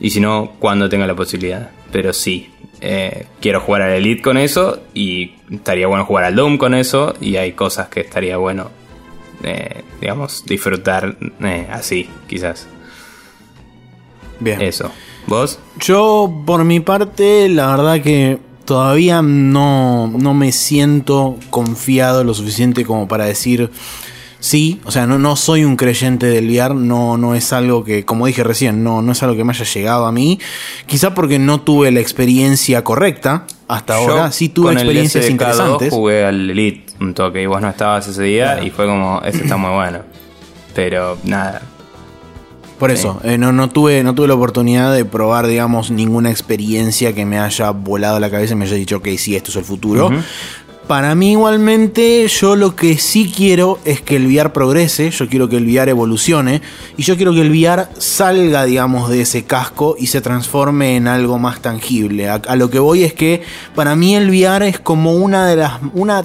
Y si no, cuando tenga la posibilidad. Pero sí, eh, quiero jugar al Elite con eso y estaría bueno jugar al Doom con eso y hay cosas que estaría bueno, eh, digamos, disfrutar eh, así, quizás. Bien. Eso. ¿Vos? Yo, por mi parte, la verdad que todavía no, no me siento confiado lo suficiente como para decir sí. O sea, no, no soy un creyente del VR, no, no es algo que, como dije recién, no, no es algo que me haya llegado a mí. Quizá porque no tuve la experiencia correcta hasta ahora. Sí tuve el experiencias SDK2 interesantes. Jugué al Elite un toque y vos no estabas ese día Claro. y fue como, ese está muy bueno. Pero nada, Por eso, eh, no, no, tuve, no tuve la oportunidad de probar, digamos, ninguna experiencia que me haya volado la cabeza y me haya dicho, ok, sí, esto es el futuro. Para mí igualmente, yo lo que sí quiero es que el VR progrese, yo quiero que el VR evolucione y yo quiero que el VR salga, digamos, de ese casco y se transforme en algo más tangible. A, lo que voy es que para mí el VR es como una de las... Una,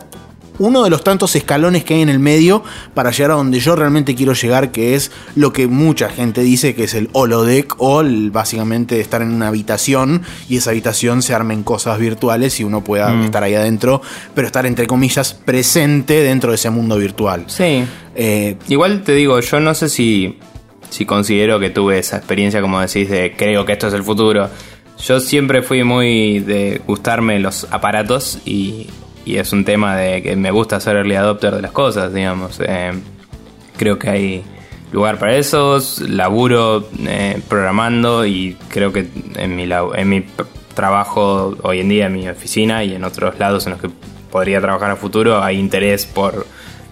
uno de los tantos escalones que hay en el medio para llegar a donde yo realmente quiero llegar, que es lo que mucha gente dice que es el holodeck o el- básicamente estar en una habitación y esa habitación se armen cosas virtuales y uno pueda estar ahí adentro, pero estar entre comillas presente dentro de ese mundo virtual. sí. Eh, Igual te digo, yo no sé si, si considero que tuve esa experiencia, como decís, de creo que esto es el futuro. Yo siempre fui muy de gustarme los aparatos y, y es un tema de que me gusta ser early adopter de las cosas, digamos. Eh, creo que hay lugar para eso, laburo eh, programando y creo que en mi, en mi trabajo hoy en día, en mi oficina y en otros lados en los que podría trabajar a futuro, hay interés por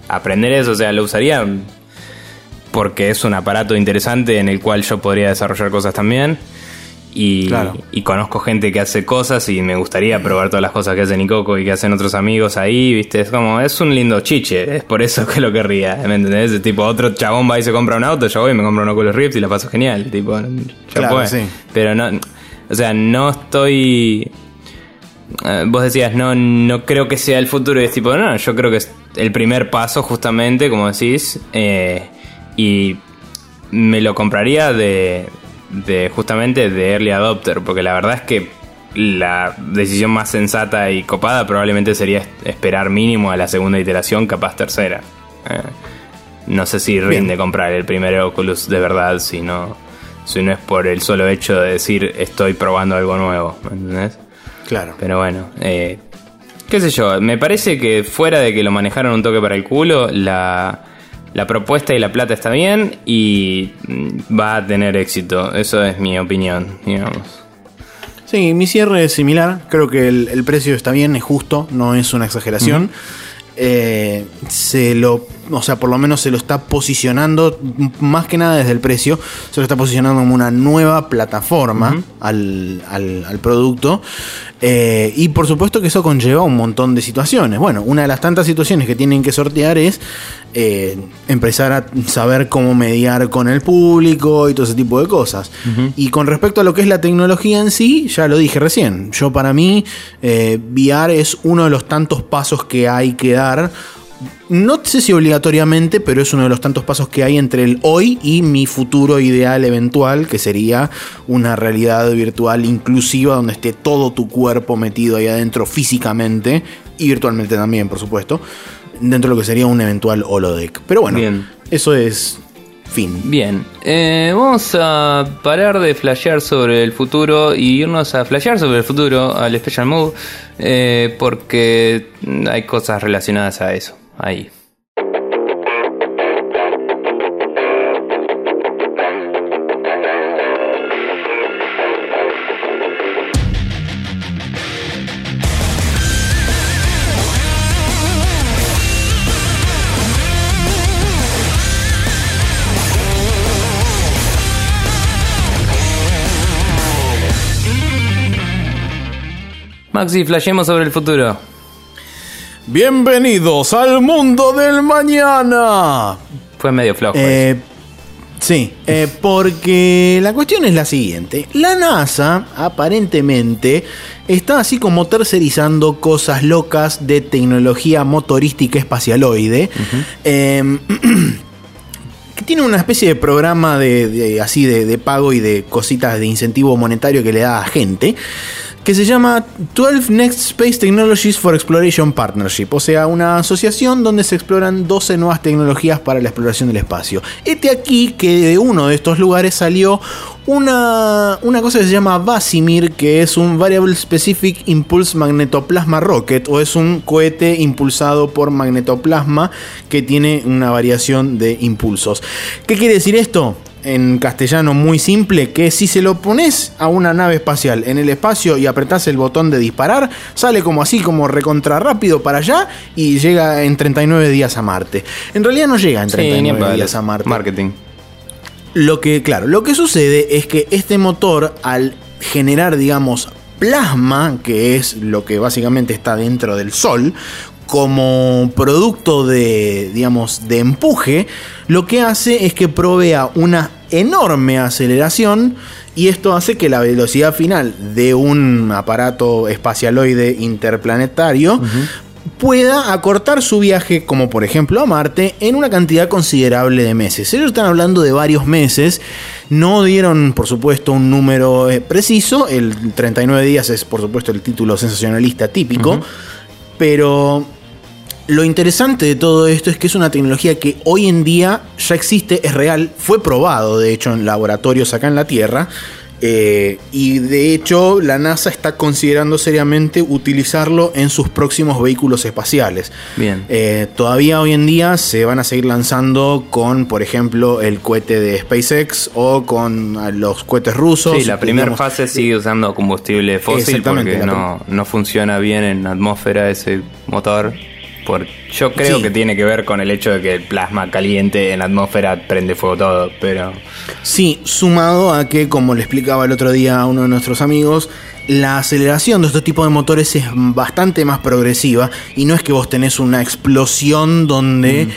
aprender eso, o sea, lo usaría porque es un aparato interesante en el cual yo podría desarrollar cosas también. Y, Claro. y conozco gente que hace cosas y me gustaría probar todas las cosas que hace Nicoco y que hacen otros amigos ahí, ¿viste? Es como, es un lindo chiche, es por eso que lo querría, ¿me entendés? Es tipo, otro chabón va y se compra un auto, yo voy y me compro un Oculus Rift y la paso genial, tipo, ya Claro, sí. Pero no, o sea, no estoy... eh, vos decías, no, no creo que sea el futuro y es tipo, no, yo creo que es el primer paso justamente, como decís, eh, y me lo compraría de, de justamente de early adopter, porque la verdad es que la decisión más sensata y copada probablemente sería esperar mínimo a la segunda iteración, capaz tercera. Eh, no sé si rinde comprar el primer Oculus de verdad, si no, si no es por el solo hecho de decir estoy probando algo nuevo, ¿me entendés? Claro. Pero bueno, eh, qué sé yo, me parece que fuera de que lo manejaron un toque para el culo, la, la propuesta y la plata está bien y mm, va a tener éxito. Eso es mi opinión, digamos. Sí, mi cierre es similar. Creo que el, el precio está bien, es justo, no es una exageración. Eh, se lo, o sea, por lo menos se lo está posicionando, más que nada desde el precio, se lo está posicionando como una nueva plataforma al, al- al producto. Eh, y por supuesto que eso conlleva un montón de situaciones. Bueno, una de las tantas situaciones que tienen que sortear es eh, empezar a saber cómo mediar con el público y todo ese tipo de cosas. Y con respecto a lo que es la tecnología en sí, ya lo dije recién. Yo para mí, eh, VR es uno de los tantos pasos que hay que dar. No sé si obligatoriamente, pero es uno de los tantos pasos que hay entre el hoy y mi futuro ideal eventual, que sería una realidad virtual inclusiva donde esté todo tu cuerpo metido ahí adentro físicamente y virtualmente también, por supuesto, dentro de lo que sería un eventual holodeck. Pero bueno, Bien. eso es fin. Bien, eh, vamos a parar de flashear sobre el futuro y irnos a flashear sobre el futuro al Special Move, eh, porque hay cosas relacionadas a eso, ahí. Maxi, flashemos sobre el futuro. Bienvenidos al mundo del mañana. Fue medio flojo. Eh, sí, eh, porque la cuestión es la siguiente. La NASA aparentemente está así como tercerizando cosas locas de tecnología motorística espacialoide. Eh, que tiene una especie de programa de, de- así de, de pago y de cositas de incentivo monetario que le da a gente que se llama 12 Next Space Technologies for Exploration Partnership, o sea, una asociación donde se exploran 12 nuevas tecnologías para la exploración del espacio. Este aquí que de uno de estos lugares salió una, una cosa que se llama Vasimir, que es un Variable Specific Impulse Magnetoplasma Rocket, o es un cohete impulsado por magnetoplasma que tiene una variación de impulsos. ¿Qué quiere decir esto? En castellano muy simple que si se lo pones a una nave espacial en el espacio y apretás el botón de disparar, sale como así, como recontra rápido para allá y llega en 39 días a Marte. En realidad no llega en Sí, ni 39 para días a Marte. Marketing. Lo que, claro, lo que sucede es que este motor, al generar, digamos, plasma, que es lo que básicamente está dentro del Sol, como producto de, digamos, de empuje, lo que hace es que provea una enorme aceleración y esto hace que la velocidad final de un aparato espacialoide interplanetario pueda acortar su viaje, como por ejemplo a Marte, en una cantidad considerable de meses. Ellos están hablando de varios meses, no dieron por supuesto un número eh, preciso, el 39 días es por supuesto el título sensacionalista típico, pero lo interesante de todo esto es que es una tecnología que hoy en día ya existe, es real, fue probado de hecho en laboratorios acá en la Tierra. eh, y de hecho la NASA está considerando seriamente utilizarlo en sus próximos vehículos espaciales. Bien. Eh, todavía hoy en día se van a seguir lanzando con, por ejemplo, el cohete de SpaceX o con ah, los cohetes rusos. Sí, la primera fase sigue usando combustible fósil porque la no, no funciona bien en atmósfera ese motor. Por, yo creo Sí. que tiene que ver con el hecho de que el plasma caliente en la atmósfera prende fuego todo, pero Sí, sumado a que, como le explicaba el otro día a uno de nuestros amigos, la aceleración de estos tipos de motores es bastante más progresiva y no es que vos tenés una explosión donde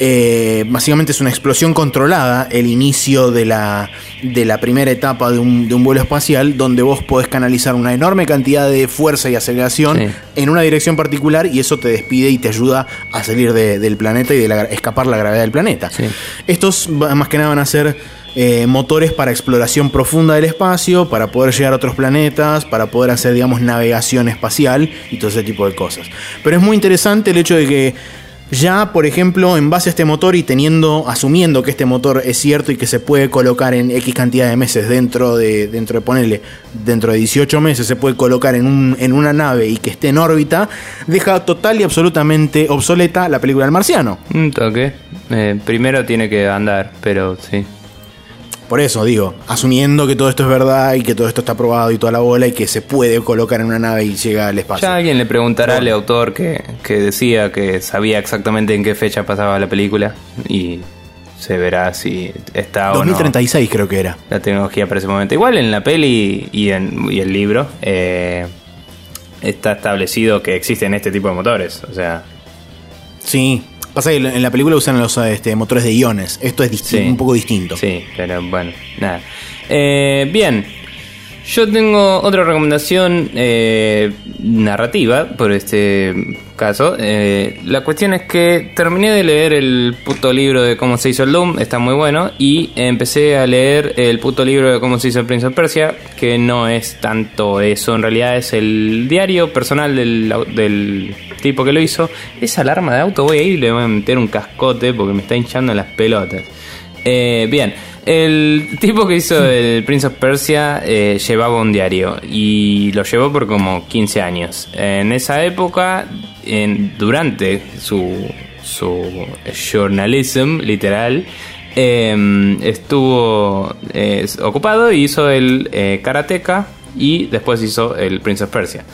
eh, básicamente es una explosión controlada el inicio de la, de la primera etapa de un, de un vuelo espacial donde vos podés canalizar una enorme cantidad de fuerza y aceleración Sí. en una dirección particular y eso te despide y te ayuda a salir de- del planeta y de la- escapar la gravedad del planeta. Sí. Estos más que nada van a ser eh, motores para exploración profunda del espacio, para poder llegar a otros planetas, para poder hacer, digamos, navegación espacial y todo ese tipo de cosas. Pero es muy interesante el hecho de que ya, por ejemplo, en base a este motor y teniendo, asumiendo que este motor es cierto y que se puede colocar en X cantidad de meses dentro de, dentro de ponerle, dentro de 18 meses se puede colocar en, un, en una nave y que esté en órbita, deja total y absolutamente obsoleta la película del marciano. Un toque. Eh, primero tiene que andar, pero sí. Por eso digo, asumiendo que todo esto es verdad y que todo esto está probado y toda la bola y que se puede colocar en una nave y llega al espacio. Ya alguien le preguntará al autor que, que decía que sabía exactamente en qué fecha pasaba la película y se verá si está o no 2036 creo que era. la tecnología para ese momento. Igual en la peli y en y el libro eh, está establecido que existen este tipo de motores. O sea, Sí. Pasa que en la película usan los este, motores de iones. Esto es Sí. un poco distinto. Sí, pero bueno, nada. Eh, bien, yo tengo otra recomendación eh, narrativa por este caso. Eh, la cuestión es que terminé de leer el puto libro de cómo se hizo el Doom, está muy bueno, y empecé a leer el puto libro de cómo se hizo el Prince of Persia, que no es tanto eso, en realidad es el diario personal del, del tipo que lo hizo. Esa alarma de auto voy a ir y le voy a meter un cascote porque me está hinchando las pelotas. Eh, bien, el tipo que hizo el Prince of Persia eh, llevaba un diario y lo llevó por como 15 años. En esa época, en, durante su, su journalism literal, eh, estuvo eh, ocupado y hizo el eh, Karateka y después hizo el Prince of Persia.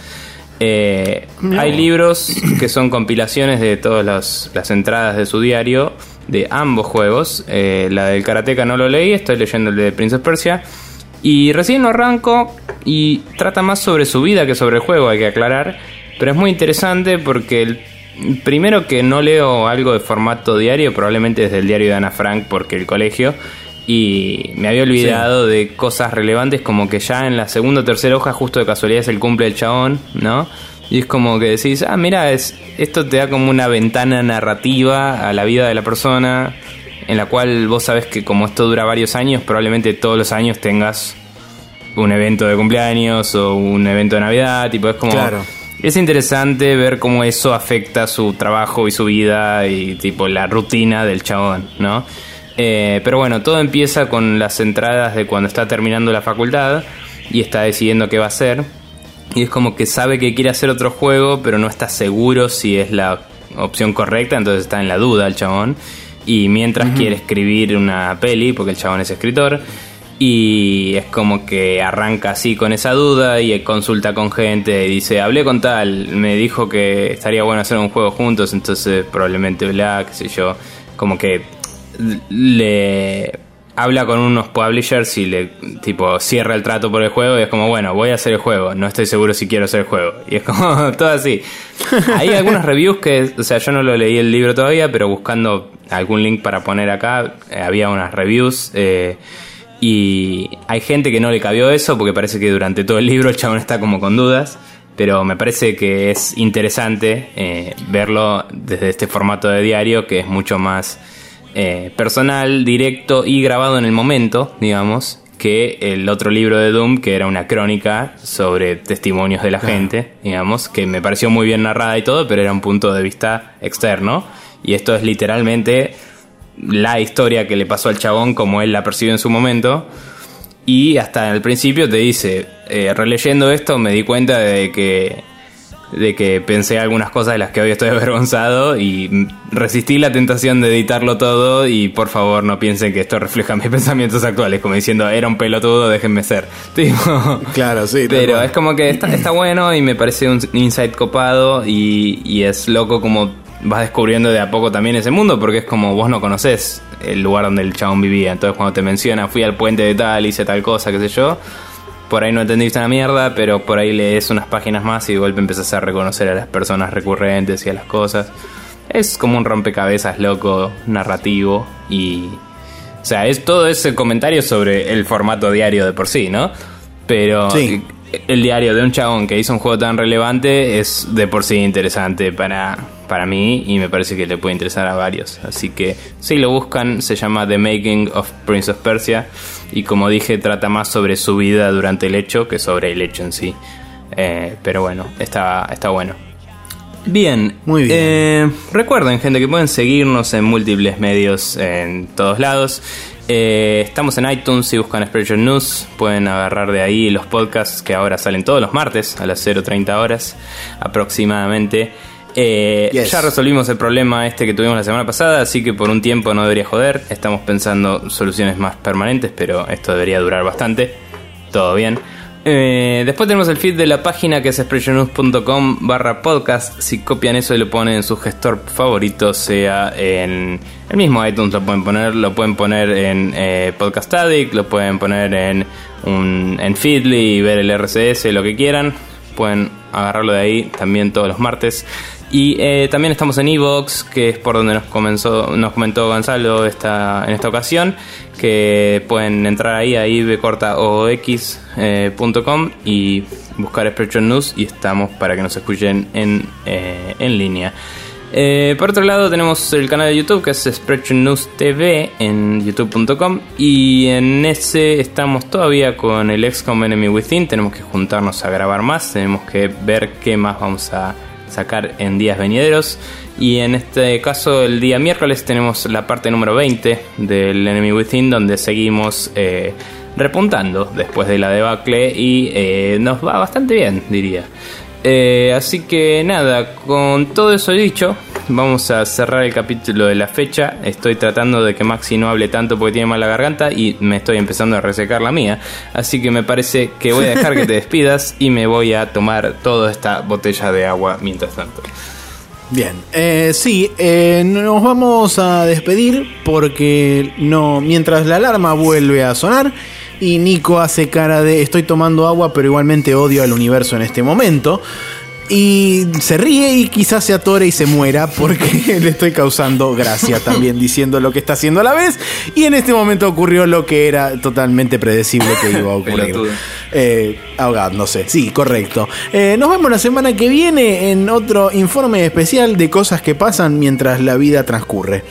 Eh, hay libros que son compilaciones de todas las, las entradas de su diario de ambos juegos. Eh, la del Karateka no lo leí, estoy leyendo el de Prince of Persia. Y recién lo arranco y trata más sobre su vida que sobre el juego, hay que aclarar. Pero es muy interesante porque el primero que no leo algo de formato diario, probablemente desde el diario de Ana Frank, porque el colegio. Y me había olvidado de cosas relevantes como que ya en la segunda o tercera hoja justo de casualidad es el cumple del chabón, ¿no? Y es como que decís, ah, mira, es, esto te da como una ventana narrativa a la vida de la persona, en la cual vos sabés que como esto dura varios años, probablemente todos los años tengas un evento de cumpleaños o un evento de Navidad, tipo, es como... Claro. Es interesante ver cómo eso afecta su trabajo y su vida y tipo la rutina del chabón, ¿no? Eh, pero bueno, todo empieza con las entradas de cuando está terminando la facultad y está decidiendo qué va a hacer. Y es como que sabe que quiere hacer otro juego, pero no está seguro si es la opción correcta, entonces está en la duda el chabón. Y mientras quiere escribir una peli, porque el chabón es escritor, y es como que arranca así con esa duda y consulta con gente y dice, hablé con tal, me dijo que estaría bueno hacer un juego juntos, entonces probablemente bla, qué sé yo, como que le habla con unos publishers y le tipo cierra el trato por el juego y es como, bueno, voy a hacer el juego, no estoy seguro si quiero hacer el juego. Y es como todo así. Hay algunas reviews que, o sea, yo no lo leí el libro todavía, pero buscando algún link para poner acá, eh, había unas reviews eh, y hay gente que no le cabió eso porque parece que durante todo el libro el chabón está como con dudas. Pero me parece que es interesante eh, verlo desde este formato de diario que es mucho más eh, personal, directo y grabado en el momento, digamos, que el otro libro de Doom, que era una crónica sobre testimonios de la gente, digamos, que me pareció muy bien narrada y todo, pero era un punto de vista externo. Y esto es literalmente la historia que le pasó al chabón como él la percibió en su momento. Y hasta el principio te dice, eh, releyendo esto me di cuenta de que de que pensé algunas cosas de las que hoy estoy avergonzado y resistí la tentación de editarlo todo y por favor no piensen que esto refleja mis pensamientos actuales, como diciendo, era un pelotudo, déjenme ser. Tipo, Claro, sí. pero es como que está, está bueno y me parece un insight copado y, y es loco como vas descubriendo de a poco también ese mundo porque es como vos no conoces el lugar donde el chabón vivía. Entonces cuando te menciona fui al puente de tal, hice tal cosa, qué sé yo, por ahí no entendiste una mierda, pero por ahí lees unas páginas más y de golpe empezás a reconocer a las personas recurrentes y a las cosas. Es como un rompecabezas loco, narrativo y... O sea, es todo ese comentario sobre el formato diario de por sí, ¿no? Pero Sí. el diario de un chabón que hizo un juego tan relevante es de por sí interesante para, para mí y me parece que le puede interesar a varios. Así que si lo buscan, se llama The Making of Prince of Persia y como dije trata más sobre su vida durante el hecho que sobre el hecho en sí. Eh, pero bueno, está, está bueno. Bien, Muy bien. eh, recuerden, gente, que pueden seguirnos en múltiples medios en todos lados. Eh, estamos en iTunes si buscan Expression News. Pueden agarrar de ahí los podcasts que ahora salen todos los martes a las 0.30 horas aproximadamente. Eh, Yes. Ya resolvimos el problema este que tuvimos la semana pasada, así que por un tiempo no debería joder. Estamos pensando soluciones más permanentes, pero esto debería durar bastante. Todo bien. Eh, después tenemos el feed de la página que es expressionnews.com barra podcast. Si copian eso y lo ponen en su gestor favorito, sea en el mismo iTunes lo pueden poner, lo pueden poner en eh, Podcast Addict, lo pueden poner en, un, en Feedly y ver el RCS, lo que quieran. Pueden agarrarlo de ahí también todos los martes. Y eh, también estamos en Evox, que es por donde nos comenzó, nos comentó Gonzalo esta, en esta ocasión, que pueden entrar ahí a ibcortaox.com y buscar Expression News y estamos para que nos escuchen en, eh, en línea. Eh, por otro lado tenemos el canal de YouTube que es Expression News TV en youtube.com y en ese estamos todavía con el XCOM Enemy Within, tenemos que juntarnos a grabar más, tenemos que ver qué más vamos a sacar en días venideros y en este caso el día miércoles tenemos la parte número 20 del Enemy Within donde seguimos eh, repuntando después de la debacle y eh, nos va bastante bien diría. Eh, así que nada, con todo eso dicho, vamos a cerrar el capítulo de la fecha. Estoy tratando de que Maxi no hable tanto porque tiene mala garganta y me estoy empezando a resecar la mía. Así que me parece que voy a dejar que te despidas y me voy a tomar toda esta botella de agua mientras tanto. Bien, eh, sí, eh, nos vamos a despedir porque no, mientras la alarma vuelve a sonar y Nico hace cara de estoy tomando agua pero igualmente odio al universo en este momento y se ríe y quizás se atore y se muera porque le estoy causando gracia también diciendo lo que está haciendo a la vez y en este momento ocurrió lo que era totalmente predecible que iba a ocurrir. Eh, ahogándose, sí, correcto. Eh, nos vemos la semana que viene en otro informe especial de cosas que pasan mientras la vida transcurre.